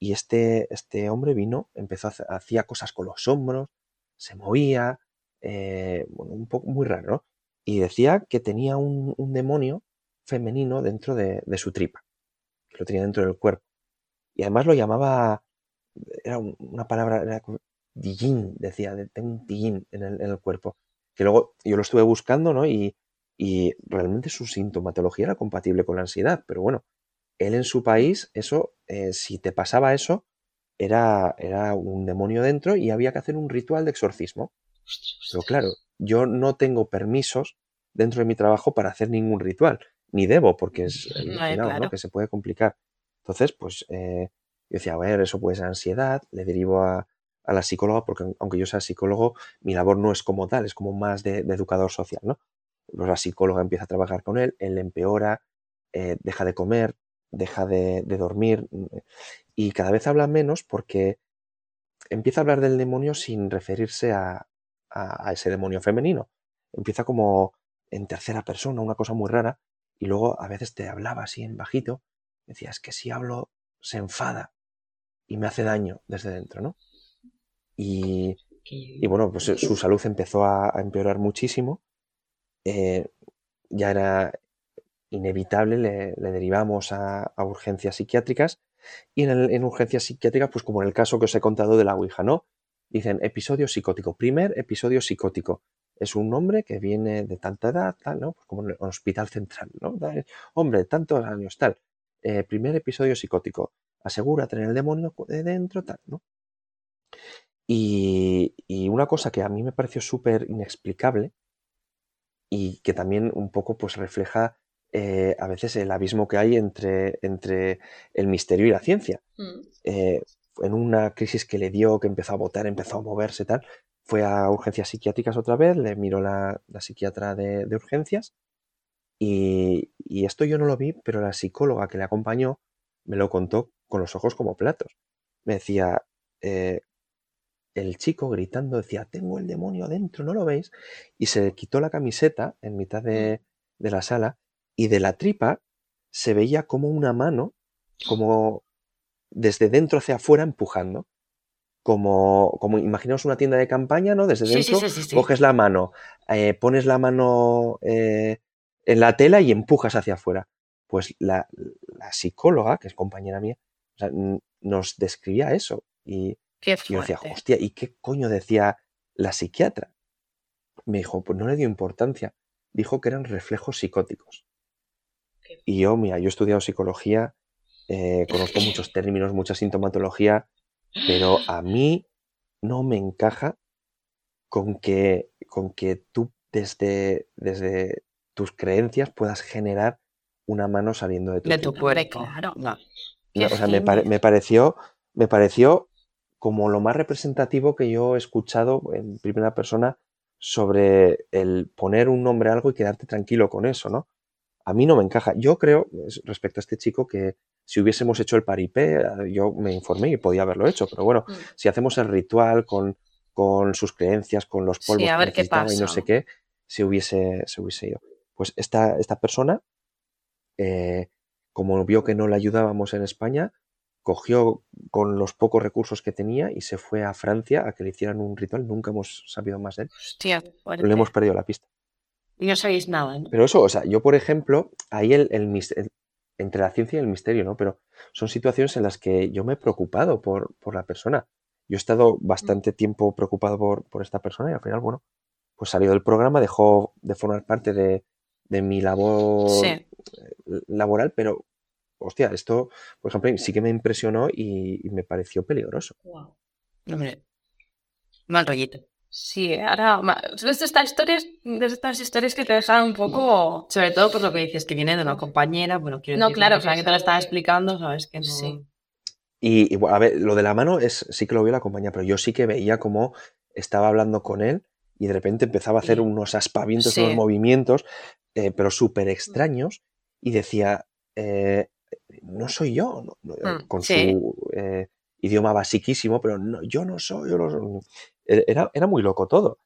Y este, este hombre vino, empezó a hacía cosas con los hombros, se movía, eh, bueno, un poco muy raro. Y decía que tenía un, demonio femenino dentro de, su tripa, que lo tenía dentro del cuerpo. Y además lo llamaba, era un- una palabra, era Dijin, decía, de- tengo un Dijin en el, en el cuerpo. Que luego yo lo estuve buscando, ¿no? Y, y realmente su sintomatología era compatible con la ansiedad, pero bueno, él en su país, eso, eh, si te pasaba eso, era, era un demonio dentro y había que hacer un ritual de exorcismo. Pero claro, yo no tengo permisos dentro de mi trabajo para hacer ningún ritual, ni debo, porque es, No, imaginaos, ¿no? claro. que se puede complicar. Entonces, pues eh, yo decía, a ver, eso puede ser ansiedad, le derivo a, a la psicóloga, porque aunque yo sea psicólogo, mi labor no es como tal, es como más de, de educador social, ¿no? Pues la psicóloga empieza a trabajar con él, él empeora, eh, deja de comer, deja de, de dormir y cada vez habla menos porque empieza a hablar del demonio sin referirse a, a- a ese demonio femenino. Empieza como en tercera persona, una cosa muy rara, y luego a veces te hablaba así en bajito, decía, es que si hablo se enfada y me hace daño desde dentro, ¿no? Y, y bueno, pues eh, su salud empezó a, a empeorar muchísimo. eh, ya era inevitable, le, derivamos a, urgencias psiquiátricas. Y en, urgencias psiquiátricas, pues como en el caso que os he contado de la Ouija, ¿no? Dicen episodio psicótico, primer episodio psicótico. Es un hombre que viene de tanta edad, tal, ¿no? Pues como en el hospital central, ¿no? Hombre, tantos años, tal. Eh, primer episodio psicótico. asegura tener el demonio de dentro, tal, ¿no? Y, y una cosa que a mí me pareció súper inexplicable y que también un poco pues refleja eh, a veces el abismo que hay entre, entre el misterio y la ciencia. Mm. Eh, en una crisis que le dio, que empezó a votar, empezó a moverse tal, fue a urgencias psiquiátricas otra vez, le miró la, la psiquiatra de, de urgencias y, y esto yo no lo vi, pero la psicóloga que le acompañó me lo contó con los ojos como platos. Me decía, eh, el chico gritando, decía, tengo el demonio dentro, ¿no lo veis? Y se quitó la camiseta en mitad de, de la sala y de la tripa se veía como una mano, como desde dentro hacia afuera empujando. Como, como imaginaos una tienda de campaña, ¿no? Desde dentro sí, sí, sí. coges la mano, eh, pones la mano eh, en la tela y empujas hacia afuera. Pues la, la psicóloga, que es compañera mía, o sea, n- nos describía eso. Y, Qué yo decía, hostia, ¿y qué coño decía la psiquiatra? Me dijo, pues no le dio importancia. Dijo que eran reflejos psicóticos. Y yo, mira, yo he estudiado psicología, eh, conozco muchos términos, mucha sintomatología, pero a mí no me encaja con que, con que tú desde, desde tus creencias puedas generar una mano saliendo de tu De tu cuerpo. claro. No. Qué No, o sea, me, pare- heavy. me pareció, me pareció como lo más representativo que yo he escuchado en primera persona sobre el poner un nombre a algo y quedarte tranquilo con eso, ¿no? A mí no me encaja. Yo creo, es- respecto a este chico, que si hubiésemos hecho el paripé, eh, yo me informé y podía haberlo hecho, pero bueno, Mm. si hacemos el ritual con, con sus creencias, con los Sí, polvos que qué y no sé qué, se hubiese, se hubiese ido. Pues esta, esta persona, eh, como vio que no le ayudábamos en España, cogió con los pocos recursos que tenía y se fue a Francia a que le hicieran un ritual. Nunca hemos sabido más de él. Hostia. Le hemos perdido la pista. Y no sabéis nada, ¿no? Pero eso, o sea, yo por ejemplo, ahí el, el entre la ciencia y el misterio, ¿no? Pero son situaciones en las que yo me he preocupado por, por la persona. Yo he estado bastante tiempo preocupado por, por esta persona y al final, bueno, pues salió del programa, dejó de formar parte de, de mi labor Sí. eh, laboral, pero, hostia, esto, por ejemplo, sí que me impresionó y, y me pareció peligroso. Hombre, mal rollito. Sí, ¿eh? ahora ma- es de estas historias, de estas historias que te dejan un poco. Sobre todo por lo que dices, que viene de una compañera, bueno, quiero No, decir, claro, la persona que te lo estaba explicando, sabes que no... Sí. Y, a ver, lo de la mano es, sí que lo vio la compañía, pero yo sí que veía cómo estaba hablando con él y de repente empezaba a hacer Y- unos aspavientos, Sí. unos movimientos, eh, pero súper extraños y decía, eh, no soy yo, no- no- Mm, con sí. su eh, idioma basiquísimo, pero no, yo no soy, yo no soy. Era, era muy loco todo.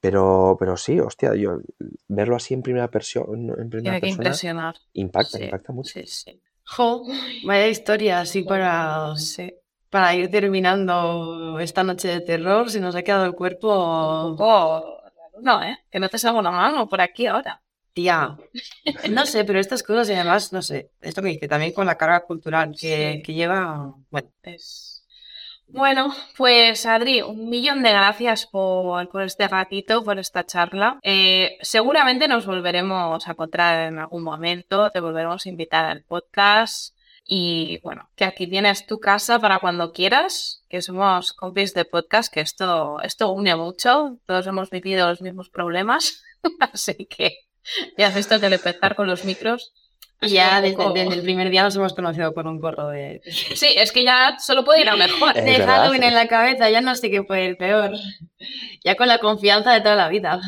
Pero, pero sí, hostia, yo verlo así en primera, persona en primera Tiene que persona impresionar. impacta, Sí, impacta mucho. Sí, sí. Jo, vaya historia así para, Sí. para ir terminando esta noche de terror. Se nos ha quedado el cuerpo... Raro, No, ¿eh? Que no te salga una mano por aquí ahora. Tía, [LAUGHS] no sé, pero estas cosas y además, no sé, esto que dice también con la carga cultural que, Sí. que lleva, bueno, Es... Bueno, pues Adri, un millón de gracias por, este ratito, por esta charla. Eh, seguramente nos volveremos a encontrar en algún momento, te volveremos a invitar al podcast. Y bueno, que aquí tienes tu casa para cuando quieras, que somos compis de podcast, que esto, esto une mucho, todos hemos vivido los mismos problemas, [LAUGHS] así que ya has visto que el empezar con los micros. Y ya desde, poco- desde el primer día nos hemos conocido por un gorro de, Sí, es que ya solo puede ir a mejor. De verdad. Halloween en la cabeza, ya no sé qué fue el peor. Ya con la confianza de toda la vida.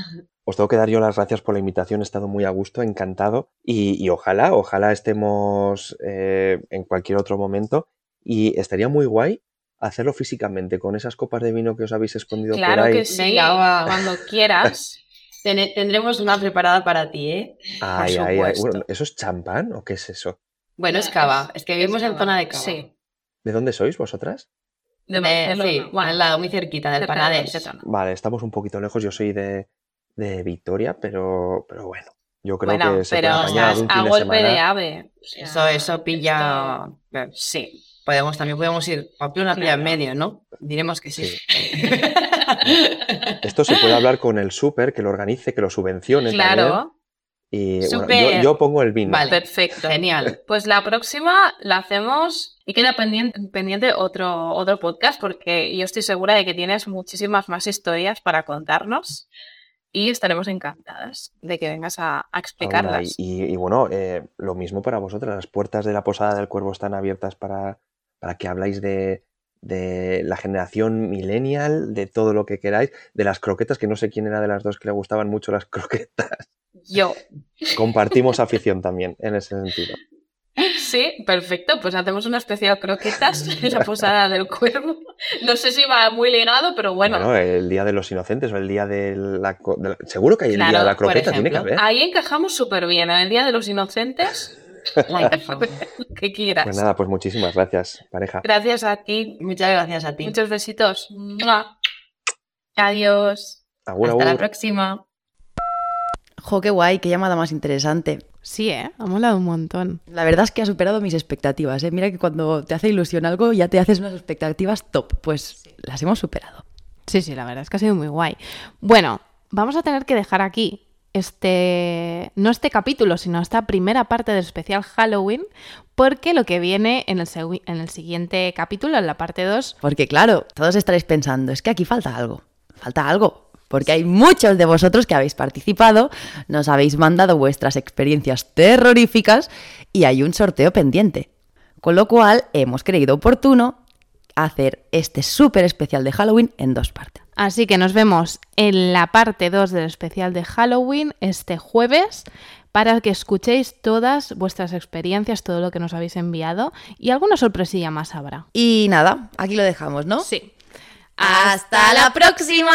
Os tengo que dar yo las gracias por la invitación, he estado muy a gusto, encantado y, y ojalá, ojalá estemos eh, en cualquier otro momento y estaría muy guay hacerlo físicamente con esas copas de vino que os habéis escondido Claro por ahí. que sí, cuando quieras. Tendremos una preparada para ti, ¿eh? Ay, ay, ay. Bueno, ¿Eso es champán o qué es eso? Bueno, es cava, es que vivimos en zona de cava. Sí, ¿De dónde sois vosotras? de Barcelona. sí, Bueno, al lado, muy cerquita del de Panadés. Vale, estamos un poquito lejos, yo soy de, de Victoria, pero, pero bueno, yo creo Bueno, que se pero puede apañar algún a de golpe de ave. O sea, Eso, eso pilla. esto- Sí. Podemos, también podemos ir a una playa en medio, ¿no? Diremos que sí. Sí. [LAUGHS] [LAUGHS] Esto se puede hablar con el súper, que lo organice, que lo subvencione también. Claro. Y bueno, yo, yo pongo el vino. Vale. Perfecto. Genial. Pues la próxima la hacemos y queda pendiente, pendiente otro, otro podcast porque yo estoy segura de que tienes muchísimas más historias para contarnos y estaremos encantadas de que vengas a, explicarlas. y bueno, eh, lo mismo para vosotras. Las puertas de la Posada del Cuervo están abiertas para, para que habláis de, de la generación millennial, de todo lo que queráis, de las croquetas, que no sé quién era de las dos que le gustaban mucho las croquetas. Yo. Compartimos afición también en ese sentido. Sí, perfecto. Pues hacemos una especial croquetas en la posada del cuervo. No sé si va muy ligado, pero bueno. Bueno, el día de los inocentes o el día de la... co- de la- seguro que hay el Claro, día de la croqueta, tiene que haber. Ahí encajamos súper bien. En el Día de los Inocentes, Lo [LAUGHS] que quieras. Pues nada, pues muchísimas gracias, pareja. Gracias a ti. Muchas gracias a ti. Muchos besitos. ¡Mua! Adiós. Agur, Hasta la próxima. Jo, qué guay, qué llamada más interesante. Sí, ¿eh? Ha molado un montón. La verdad es que ha superado mis expectativas. ¿eh? Mira que cuando te hace ilusión algo ya te haces unas expectativas top. Pues las hemos superado. Sí, sí, la verdad es que ha sido muy guay. Bueno, vamos a tener que dejar aquí este, no este capítulo, sino esta primera parte del especial Halloween, porque lo que viene en el, en el siguiente capítulo, en la parte 2, Porque claro, todos estaréis pensando, es que aquí falta algo. Falta algo. Porque hay muchos de vosotros que habéis participado, nos habéis mandado vuestras experiencias terroríficas y hay un sorteo pendiente. Con lo cual hemos creído oportuno hacer este súper especial de Halloween en dos partes. Así que nos vemos en la parte 2 del especial de Halloween este jueves para que escuchéis todas vuestras experiencias, todo lo que nos habéis enviado y alguna sorpresilla más habrá. Y nada, aquí lo dejamos, ¿no? Sí. ¡Hasta la próxima!